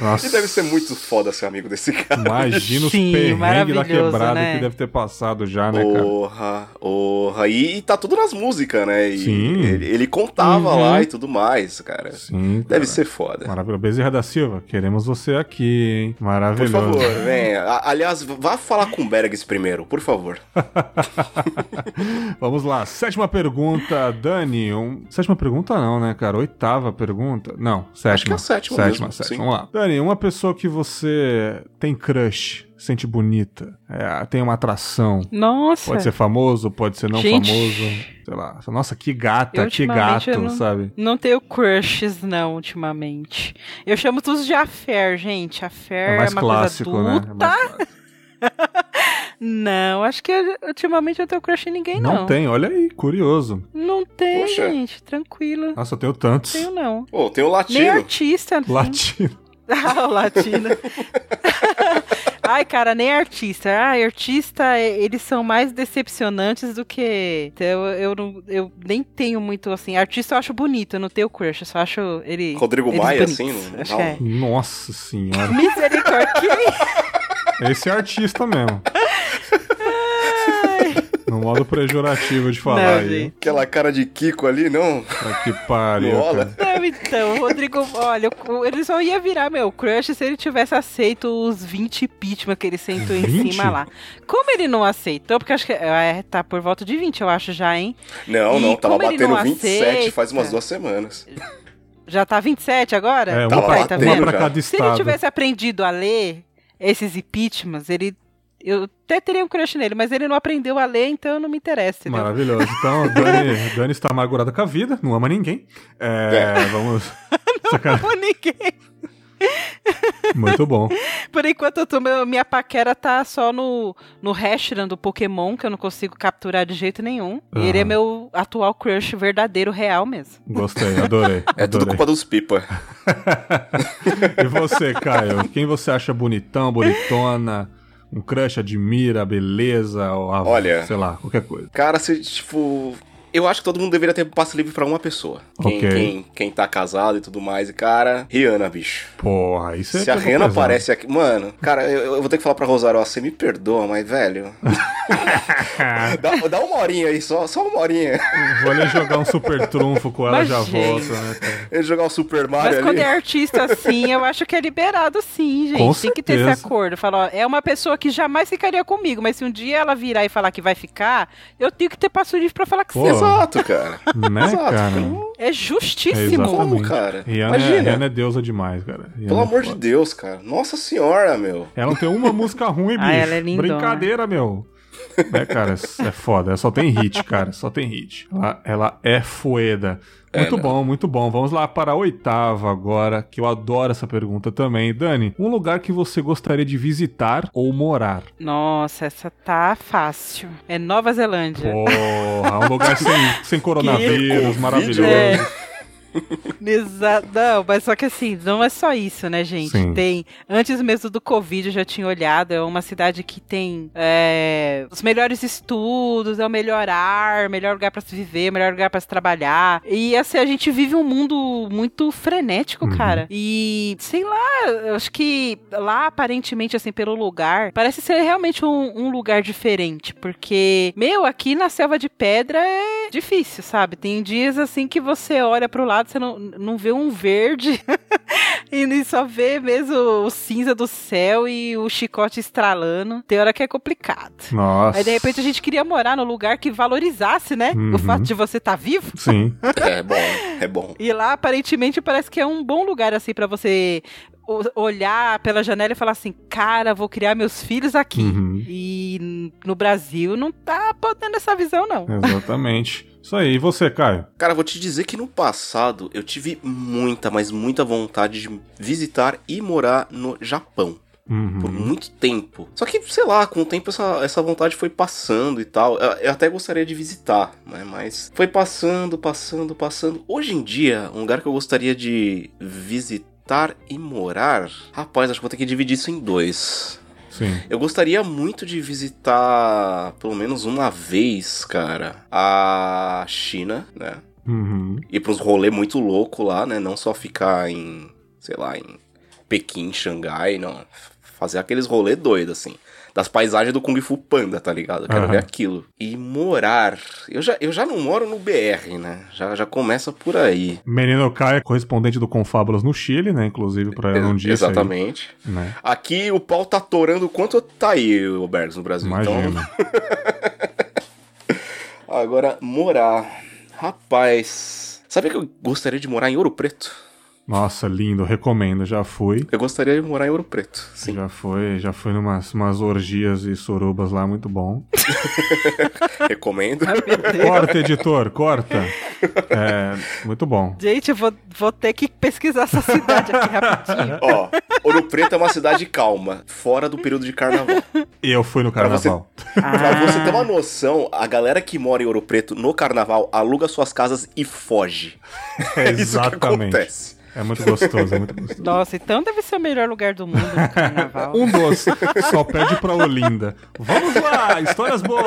Nossa. E deve ser muito foda ser amigo desse cara. Imagina os Sim, perrengues da maravilhoso, quebrada né? que deve ter passado já, né, cara? Porra, porra. E, e tá tudo nas músicas, né? E Sim. Ele, ele contava Uhum. lá e tudo mais, cara. Sim. Deve cara. ser foda. Maravilhoso. Bezerra da Silva, queremos você aqui, hein? Por Maravilhoso. favor, venha. Aliás, vá falar com o Bergs primeiro, por favor. Vamos lá, sétima pergunta, Dani. Um... Sétima pergunta não, né, cara? Oitava pergunta. Não, sétima. Acho que é a sétima Sétima, mesmo, sétima. Vamos lá. Dani, uma pessoa que você tem crush, sente bonita, é, tem uma atração. Nossa. Pode ser famoso, pode ser não Gente. famoso. Sei lá. Nossa, que gata, Eu, que gato, não- sabe? Não tenho crushes, não, ultimamente. Eu chamo todos de affair, gente. Affair É é, mais uma clássico, coisa né? adulta. É mais. Não, acho que eu- ultimamente eu tenho crush em ninguém, não. Não tem, olha aí, curioso. Não tem, Poxa. gente. Tranquilo. Nossa, eu tenho tantos. Não tenho, não. Pô, tem o Nem latino. artista. assim. Latino. Ah, o latino. Ai, cara, nem artista. Ai, artista, eh, eles são mais decepcionantes do que. Então, eu, eu, não- eu nem tenho muito assim. Artista eu acho bonito, eu não tenho crush, eu só acho ele. Rodrigo Maia, assim, não- Acho não. que é. Nossa senhora. Misericórdia. Esse é artista mesmo. No modo pejorativo de falar Não, aí. Aquela cara de Kiko ali, não? Pra que pariu, Não então, o Rodrigo, olha, ele só ia virar meu crush se ele tivesse aceito os 20 impeachment que ele sentou em 20? cima lá. Como ele não aceitou, porque acho que é, tá por volta de 20, eu acho já, hein? Não, E não, tava batendo não 27 aceita? faz umas duas semanas. Já tá 27 agora? É, Tá uma, lá, pra, tá uma vendo? pra já. cada Se ele estado. tivesse aprendido a ler esses impeachments, ele. Eu até teria um crush nele, mas ele não aprendeu a ler, então não me interessa, entendeu? Maravilhoso. Então, Dani, Dani está amargurada com a vida, não ama ninguém. É, vamos. Sacanagem. Não ninguém. Muito bom. Por enquanto, eu tô, meu- minha paquera tá só no, no Reshiram do Pokémon, que eu não consigo capturar de jeito nenhum. E ele é meu atual crush verdadeiro, real mesmo. Gostei, adorei. É tudo culpa dos pipa. E você, Caio? Quem você acha bonitão, bonitona? Um crush, admira, a beleza, ou a, Olha. sei lá, qualquer coisa. Cara, se, tipo. Eu acho que todo mundo deveria ter passe livre pra uma pessoa. Quem, Ok. quem, quem tá casado e tudo mais. E, cara, Rihanna, bicho. Porra, isso é Se a Rihanna aparece aqui. Mano, cara, eu, eu vou ter que falar pra Rosário, ó, você me perdoa, mas, velho. dá, dá uma horinha aí, só, só uma horinha. Vou ali jogar um super trunfo com ela Mas, já gente. volta, né, cara? Ele jogar o Super Mas Mario quando ali. é artista assim, eu acho que é liberado sim, gente. Com Tem que ter esse certeza. acordo. Falar, ó, é uma pessoa que jamais ficaria comigo, mas se um dia ela virar e falar que vai ficar, eu tenho que ter passo livre pra falar que Pô. sim. Exato, cara. Né, Exato. cara? É É justíssimo. exatamente. Como, cara? Rihanna, é, Imagina. Rihanna é deusa demais, cara. Rihanna Pelo é amor de. Deus, cara. Nossa senhora, meu. Ela não tem uma música ruim, bicho. Ah, ela é lindona. Brincadeira, meu. né, cara? É foda. Só tem hit, cara. Só tem hit. Ela, ela é foeda. É, Muito né? bom, muito bom. Vamos lá para a oitava agora, que eu adoro essa pergunta também. Dani, um lugar que você gostaria de visitar ou morar? Nossa, essa tá fácil. É Nova Zelândia. Porra, um lugar sem, sem coronavírus, maravilhoso. É. Não, mas só que assim, não é só isso, né, gente? Sim. Tem. Antes mesmo do Covid, eu já tinha olhado. É uma cidade que tem é, os melhores estudos, é o melhor ar, melhor lugar pra se viver, melhor lugar pra se trabalhar. E assim, a gente vive um mundo muito frenético, Uhum. cara. E sei lá, eu acho que lá, aparentemente, assim, pelo lugar, parece ser realmente um, um lugar diferente. Porque, meu, aqui na selva de pedra é difícil, sabe? Tem dias assim que você olha pro lado, você não, não vê um verde e nem só vê mesmo o cinza do céu e o chicote estralando. Tem hora que é complicado. Nossa. Aí de repente a gente queria morar no lugar que valorizasse, né? Uhum. O fato de você estar vivo. Sim. É bom, é bom. E lá, aparentemente, parece que é um bom lugar, assim, pra você olhar pela janela e falar assim: cara, vou criar meus filhos aqui. Uhum. E no Brasil não tá podendo essa visão, não. Exatamente. Isso aí. E você, Caio? Cara, vou te dizer que no passado eu tive muita, mas muita vontade de visitar e morar no Japão. Por Uhum. muito tempo. Só que, sei lá, com o tempo essa, essa vontade foi passando e tal. Eu, eu até gostaria de visitar, né? Mas foi passando, passando, passando. Hoje em dia, um lugar que eu gostaria de visitar e morar. Rapaz, acho que vou ter que dividir isso em dois. Sim. Eu gostaria muito de visitar, pelo menos uma vez, cara, a China, né? Uhum. Ir pra uns rolê muito louco lá, né? Não só ficar em, sei lá, em Pequim, Xangai, não. Fazer aqueles rolê doidos, assim. Das paisagens do Kung Fu Panda, tá ligado? Eu quero Aham. ver aquilo. E morar. Eu já, eu já não moro no BR, né? Já, já começa por aí. Menino Caio é correspondente do Confábulas no Chile, né? Inclusive, pra um dia isso aí, Exatamente. né? Aqui o pau tá torando quanto tá aí, o Bergs, no Brasil. Então, Imagina. Agora, morar. Rapaz. Sabe que eu gostaria de morar em Ouro Preto? Nossa, lindo, recomendo. Já fui. Eu gostaria de morar em Ouro Preto, sim. Já foi, já fui numas umas orgias e surubas lá, muito bom. Recomendo. Ai. Corta, editor, corta. É, muito bom. Gente, eu vou, vou ter que pesquisar essa cidade aqui rapidinho. Ó, Ouro Preto é uma cidade calma, fora do período de carnaval. E eu fui no Pra você- carnaval. Pra você ter uma noção, a galera que mora em Ouro Preto no carnaval aluga suas casas e foge. É isso que Exatamente. acontece. É muito gostoso, é muito gostoso. Nossa, então deve ser o melhor lugar do mundo no carnaval. Um doce, só pede pra Olinda. Vamos lá, histórias boas.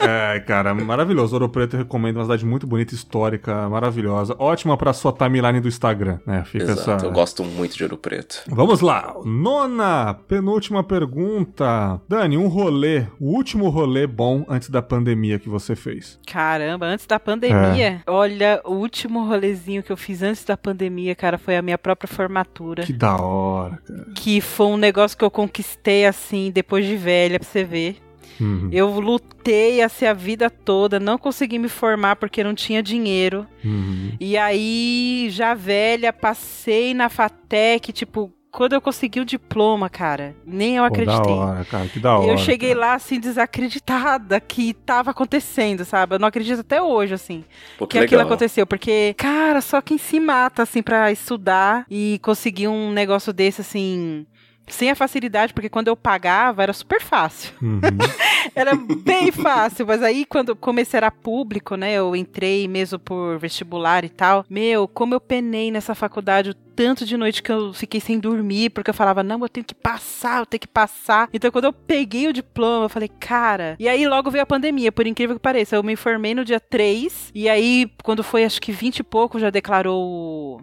É, cara, maravilhoso. Ouro Preto eu recomendo, uma cidade muito bonita, histórica, maravilhosa. Ótima pra sua timeline do Instagram, né? Fica Exato, essa. eu gosto muito de Ouro Preto. Vamos lá, nona, penúltima pergunta. Dani, um rolê, o último rolê bom antes da pandemia que você fez. Caramba, antes da pandemia, É. olha, o último rolezinho que eu fiz antes da pandemia, cara, foi a minha própria formatura. Que da hora, cara. Que foi um negócio que eu conquistei assim, depois de velha, pra você ver. Uhum, Eu lutei assim a vida toda, não consegui me formar porque não tinha dinheiro. uhum. E aí, já velha, passei na FATEC, tipo, quando eu consegui o diploma, cara, nem eu Pô, acreditei. da hora, cara, que da hora. eu cheguei cara. lá, assim, desacreditada que tava acontecendo, sabe? Eu não acredito até hoje, assim, Pô, que aquilo aconteceu. Porque, cara, só quem se mata, assim, pra estudar e conseguir um negócio desse, assim, sem a facilidade, porque quando eu pagava era super fácil. Uhum. Era bem fácil, mas aí quando comecei era público, né? Eu entrei mesmo por vestibular e tal. Meu, como eu penei nessa faculdade o tanto de noite que eu fiquei sem dormir, porque eu falava, não, eu tenho que passar, eu tenho que passar. Então quando eu peguei o diploma, eu falei, cara. E aí logo veio a pandemia, por incrível que pareça. Eu me formei no dia 3, e aí quando foi acho que 20 e pouco já declarou.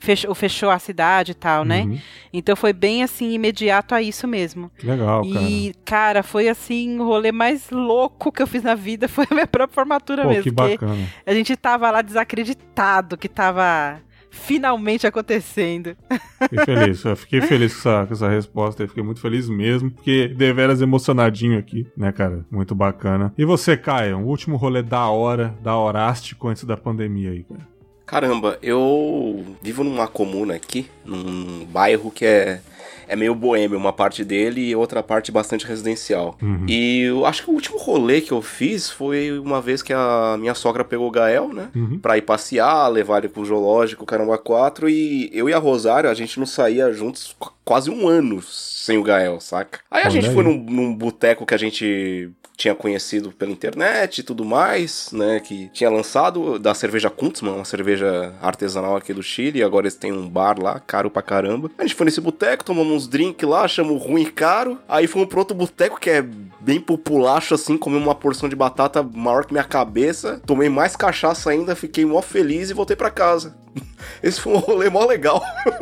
Fechou, fechou a cidade e tal, né? Uhum. Então foi bem assim, imediato a isso mesmo. Que legal, cara. E, cara, foi assim, o rolê mais louco que eu fiz na vida foi a minha própria formatura Pô, mesmo. que porque bacana. a gente tava lá desacreditado que tava finalmente acontecendo. Fiquei feliz. Eu fiquei feliz com essa, com essa resposta. Eu fiquei muito feliz mesmo. Fiquei deveras emocionadinho aqui, né, cara? Muito bacana. E você, Caio? Um último rolê da hora, da horástico antes da pandemia aí, cara. Caramba, eu vivo numa comuna aqui, num bairro que é é meio boêmio, uma parte dele e outra parte bastante residencial. Uhum. E eu acho que o último rolê que eu fiz foi uma vez que a minha sogra pegou o Gael, né? Uhum. Pra ir passear, levar ele pro zoológico, caramba, quatro. E eu e a Rosário, a gente não saía juntos qu- quase um ano sem o Gael, saca? Aí a Olha gente aí. foi num, num boteco que a gente tinha conhecido pela internet e tudo mais, né? Que tinha lançado da cerveja Kuntzmann, uma cerveja artesanal aqui do Chile. E agora eles têm um bar lá, caro pra caramba. A gente foi nesse boteco, tomamos uns drinks lá, achamos ruim e caro. Aí fomos pro outro boteco que é bem populacho, assim, comi uma porção de batata maior que minha cabeça. Tomei mais cachaça ainda, fiquei mó feliz e voltei pra casa. Esse foi um rolê mó legal.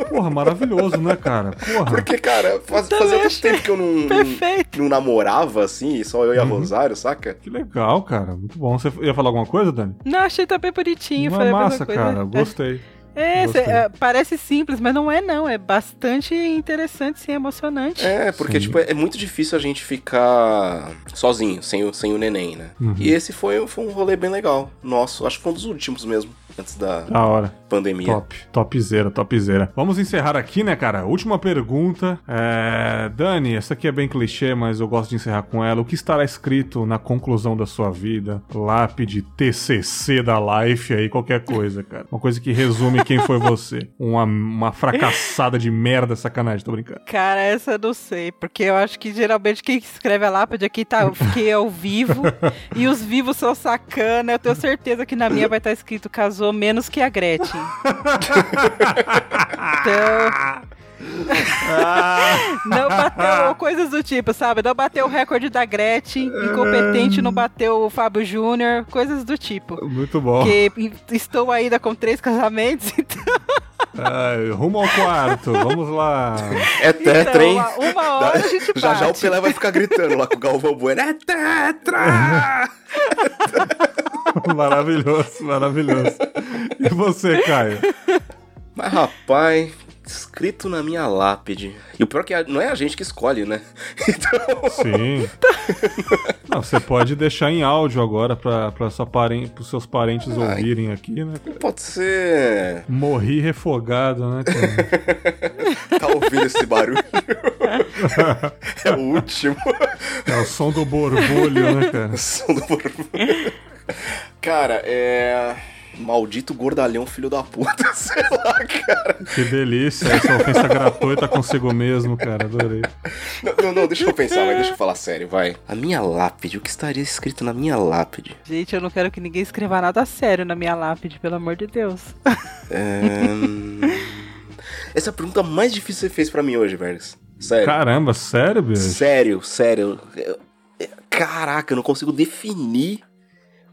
Porra, maravilhoso, né, cara? Porra. Porque, cara, faz- Também fazia tanto achei tempo que eu não, não, não namorava, assim, só eu e a Uhum. Rosário, saca? Que legal, cara. Muito bom. Você ia falar alguma coisa, Dani? Não, achei também bonitinho. Não foi é a mesma massa, coisa. cara. Gostei. É, Gostei. cê- é, parece simples, mas não é não. É bastante interessante, sim, emocionante. É, porque, Sim. tipo, é muito difícil a gente ficar sozinho, sem o, sem o neném, né? Uhum. E esse foi, foi um rolê bem legal. Nosso, acho que foi um dos últimos mesmo, antes da Da hora. pandemia. Top, topzera, topzera. Vamos encerrar aqui, né, cara? Última pergunta. É... Dani, essa aqui é bem clichê, mas eu gosto de encerrar com ela. O que estará escrito na conclusão da sua vida? Lápide, TCC da Life aí, qualquer coisa, cara. Uma coisa que resume quem foi você. Uma, uma fracassada de merda, sacanagem, tô brincando. Cara, essa eu não sei, porque eu acho que geralmente quem escreve a lápide aqui tá, eu fiquei ao vivo, e os vivos são sacana, eu tenho certeza que na minha vai estar escrito casou menos que a Gretchen. Então, não bateu, ou coisas do tipo, sabe? Não bateu o recorde da Gretchen, incompetente não bateu o Fábio Júnior, coisas do tipo. Muito bom. Porque estou ainda com três casamentos, então Ai, rumo ao quarto, vamos lá. É tetra, hein? uma, uma hora a gente Já já o bate. Pelé vai ficar gritando lá com o Galvão Bueno. É tetra! maravilhoso, maravilhoso. E você, Caio? Mas, rapaz, escrito na minha lápide. E o pior é que não é a gente que escolhe, né? Então... Sim. Não, você pode deixar em áudio agora para sua pros seus parentes Ai. ouvirem aqui, né? Pode ser... Morri refogado, né? cara? Tá ouvindo esse barulho? é o último. É o som do borbulho, né, cara? Som do barulho. Cara, é... Maldito gordalhão filho da puta, sei lá, cara. Que delícia, essa ofensa gratuita consigo mesmo, cara. Adorei. Não, não, não, deixa eu pensar, mas deixa eu falar sério, vai. A minha lápide, o que estaria escrito na minha lápide? Gente, eu não quero que ninguém escreva nada sério na minha lápide, pelo amor de Deus. Ahn, Essa é a pergunta mais difícil que você fez pra mim hoje, Vergs. Sério. Caramba, sério, bicho? Sério, sério. Caraca, eu não consigo definir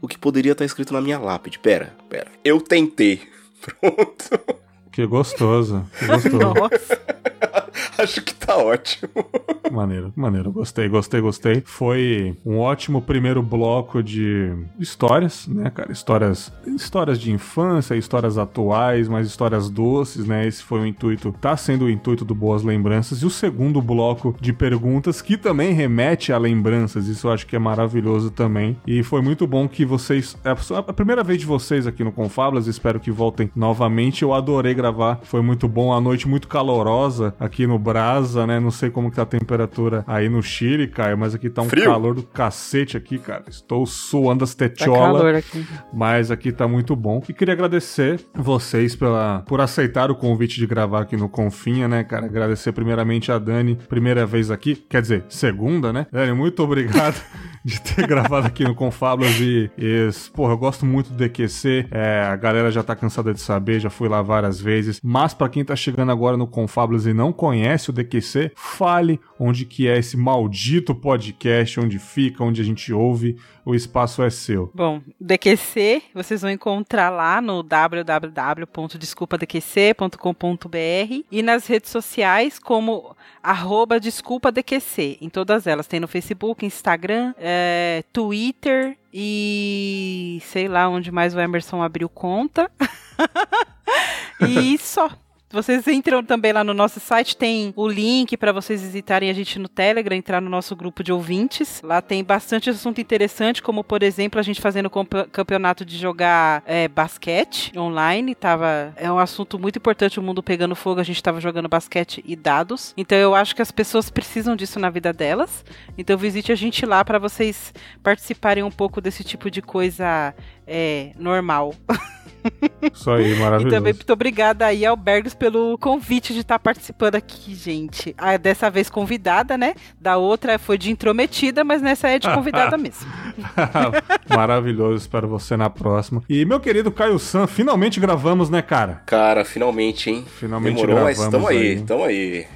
o que poderia estar escrito na minha lápide. Pera, pera. Eu tentei. Pronto. Que gostoso, que gostoso. Nossa. Acho que tá ótimo. Maneiro, maneiro. Gostei, gostei, gostei. Foi um ótimo primeiro bloco de histórias, né, cara? Histórias, histórias de infância, histórias atuais, mas histórias doces, né? Esse foi o intuito, tá sendo o intuito do Boas Lembranças. E o segundo bloco de perguntas, que também remete a lembranças. Isso eu acho que é maravilhoso também. E foi muito bom que vocês. É a primeira vez de vocês aqui no Confablas, espero que voltem novamente. Eu adorei gravar, foi muito bom. A noite muito calorosa aqui no Brasa, né? Não sei como que tá a temperatura aí no Chile, Caio, mas aqui tá um Frio. calor do cacete aqui, cara. Estou suando as Tá tetiolas. aqui. Mas aqui tá muito bom. E queria agradecer vocês pela, por aceitar o convite de gravar aqui no Confinha, né, cara? Agradecer primeiramente a Dani, primeira vez aqui, quer dizer, segunda, né? Dani, muito obrigado de ter gravado aqui no Confablas e, e, porra, eu gosto muito do DQC. É, a galera já tá cansada de saber, já fui lá várias vezes. Mas pra quem tá chegando agora no Confablas e não conhece o DQC, fale onde que é esse maldito podcast, onde fica, onde a gente ouve. O espaço é seu. Bom, DQC, vocês vão encontrar lá no www.desculpadqc.com.br e nas redes sociais como arroba desculpadqc, em todas elas. Tem no Facebook, Instagram, é, Twitter e sei lá onde mais o Emerson abriu conta. e só. Vocês entram também lá no nosso site, tem o link para vocês visitarem a gente no Telegram, entrar no nosso grupo de ouvintes. Lá tem bastante assunto interessante, como por exemplo a gente fazendo campeonato de jogar é, basquete online. Tava, é um assunto muito importante, o mundo pegando fogo, a gente estava jogando basquete e dados. Então eu acho que as pessoas precisam disso na vida delas. Então visite a gente lá para vocês participarem um pouco desse tipo de coisa é, normal. Isso aí, maravilhoso. E também muito obrigada aí ao Bergs pelo convite de estar participando aqui, gente. Ah, dessa vez convidada, né? Da outra foi de intrometida, mas nessa é de convidada mesmo. Maravilhoso, espero você na próxima. E meu querido Caio San, finalmente gravamos, né, cara? Cara, finalmente, hein? Finalmente Demorou, gravamos. Mas tamo aí, aí. tamo aí.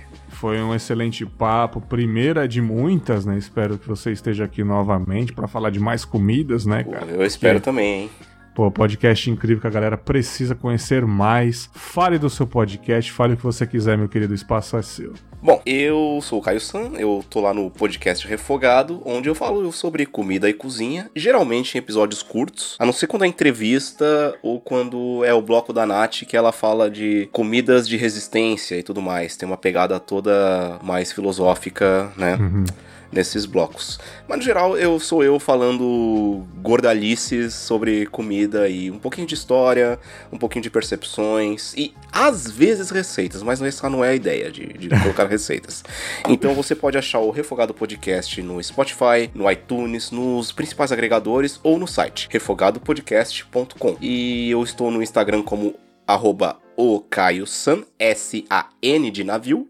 Foi um excelente papo, primeira de muitas, né? Espero que você esteja aqui novamente para falar de mais comidas, né, cara? Eu espero Porque... também, hein? Pô, podcast incrível que a galera precisa conhecer mais. Fale do seu podcast, fale o que você quiser, meu querido, o espaço é seu. Bom, eu sou o Caio San, eu tô lá no podcast Refogado, onde eu falo sobre comida e cozinha, geralmente em episódios curtos, a não ser quando é entrevista ou quando é o bloco da Nath que ela fala de comidas de resistência e tudo mais. Tem uma pegada toda mais filosófica, né? Uhum nesses blocos. Mas no geral, eu sou eu falando gordalices sobre comida e um pouquinho de história, um pouquinho de percepções e às vezes receitas, mas essa não é a ideia de, de colocar receitas. Então você pode achar o Refogado Podcast no Spotify, no iTunes, nos principais agregadores ou no site refogadopodcast.com. E eu estou no Instagram como arroba o Caio San, S-A-N de navio.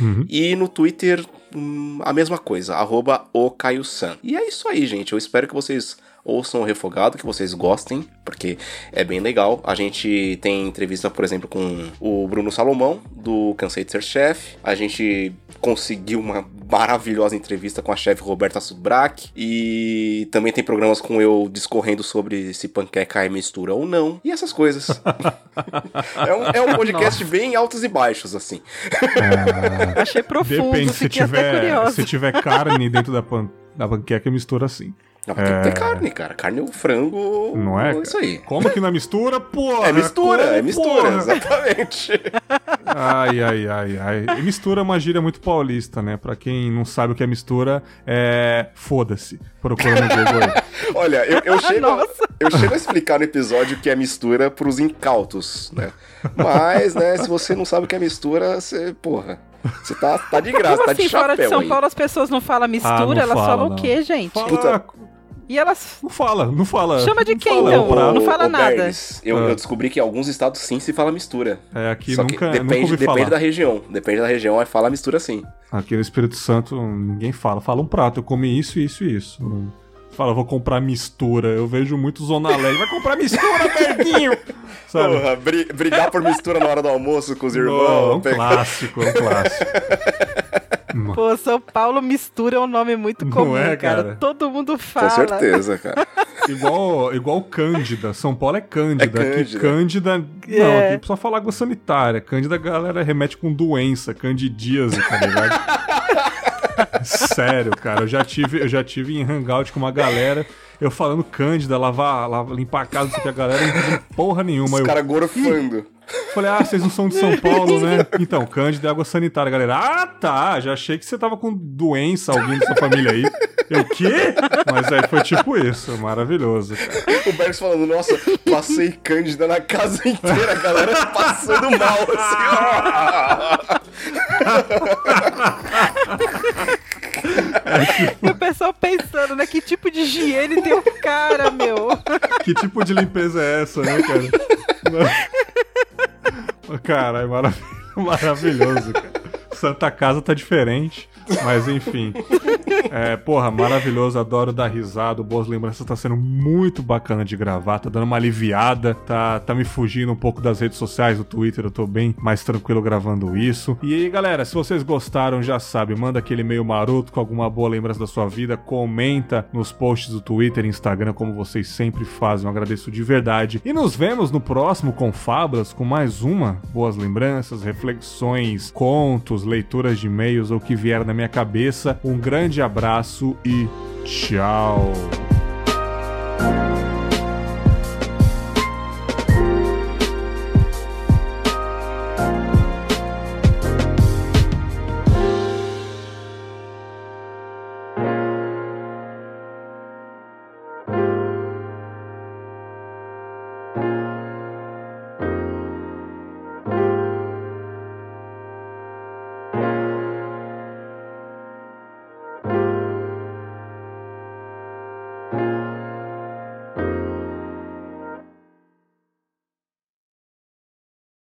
Uhum. E no Twitter a mesma coisa, arroba o Caio San. E é isso aí, gente. Eu espero que vocês ouçam o Refogado, que vocês gostem, porque é bem legal. A gente tem entrevista, por exemplo, com o Bruno Salomão, do Cansei de Ser Chefe. A gente conseguiu uma maravilhosa entrevista com a chefe Roberta Subrak. E também tem programas com eu discorrendo sobre se panqueca é mistura ou não. E essas coisas. é, um, é um podcast Nossa. bem altos e baixos, assim. É... Achei profundo, Depende, se tiver, se tiver carne dentro da, pan, da panqueca, mistura assim. Não, tem que ter é. carne, cara. Carne ou frango. Não é? Isso aí. Como que na mistura, porra? É mistura, Como, é mistura, porra? exatamente. Ai, ai, ai, ai. E mistura é uma gíria muito paulista, né? Pra quem não sabe o que é mistura, é. Foda-se. Procura no Google aí. Olha, eu, eu, chego, eu chego a explicar no episódio o que é mistura pros incautos, né? Mas, né, se você não sabe o que é mistura, você, porra. Você tá, tá de graça, Como tá assim, de chapéu fora de São aí. Paulo as pessoas não falam mistura, ah, não elas fala, falam não. o quê, gente? Fala... Puta, e elas. Não fala, não fala. Chama de quem, fala, então? não fala nada. Bergs, eu, eu, descobri que em alguns estados sim se fala mistura. É, aqui Só nunca, depende, nunca depende da região. Depende da região, aí fala mistura sim. Aqui no Espírito Santo ninguém fala. Fala um prato, eu comi isso, isso e isso. Fala, vou comprar mistura. Eu vejo muito Zona Leste. Vai comprar mistura, Berguinho! Porra, brigar por mistura na hora do almoço com os irmãos. Oh, um clássico, um clássico. Pô, São Paulo mistura é um nome muito comum, é, cara. cara. Todo mundo fala. Com certeza, cara. igual, igual Cândida. São Paulo é Cândida. É Cândida. Aqui, Cândida. Não, é. aqui precisa falar água sanitária. Cândida, galera remete com doença, candidíase, tá ligado? Sério, cara. Eu já tive, eu já tive em hangout com uma galera eu falando Cândida, lavar, lavar limpar a casa, não sei o que, a galera não porra nenhuma. Os caras gorfando. Falei, ah, vocês não são de São Paulo, né? Então, Cândida é água sanitária, galera. Ah, tá, já achei que você tava com doença, alguém da sua família aí. Eu, quê? Mas aí foi tipo isso, maravilhoso. Cara. O Bergs falando, nossa, passei Cândida na casa inteira, a galera passando mal, assim, É, o pessoal pensando, né? Que tipo de higiene tem o cara, meu? Que tipo de limpeza é essa, né, cara? Cara, é marav maravilhoso, cara. Santa Casa tá diferente. Mas enfim. É, porra, maravilhoso, adoro dar risada. Boas lembranças, tá sendo muito bacana de gravar, tá dando uma aliviada, tá, tá me fugindo um pouco das redes sociais, do Twitter, eu tô bem mais tranquilo gravando isso. E aí, galera, se vocês gostaram, já sabe, manda aquele e-mail maroto com alguma boa lembrança da sua vida, comenta nos posts do Twitter Instagram, como vocês sempre fazem, eu agradeço de verdade. E nos vemos no próximo com Fábulas, com mais uma boas lembranças, reflexões, contos, leituras de e-mails ou o que vier na minha cabeça. Um grande abraço e tchau.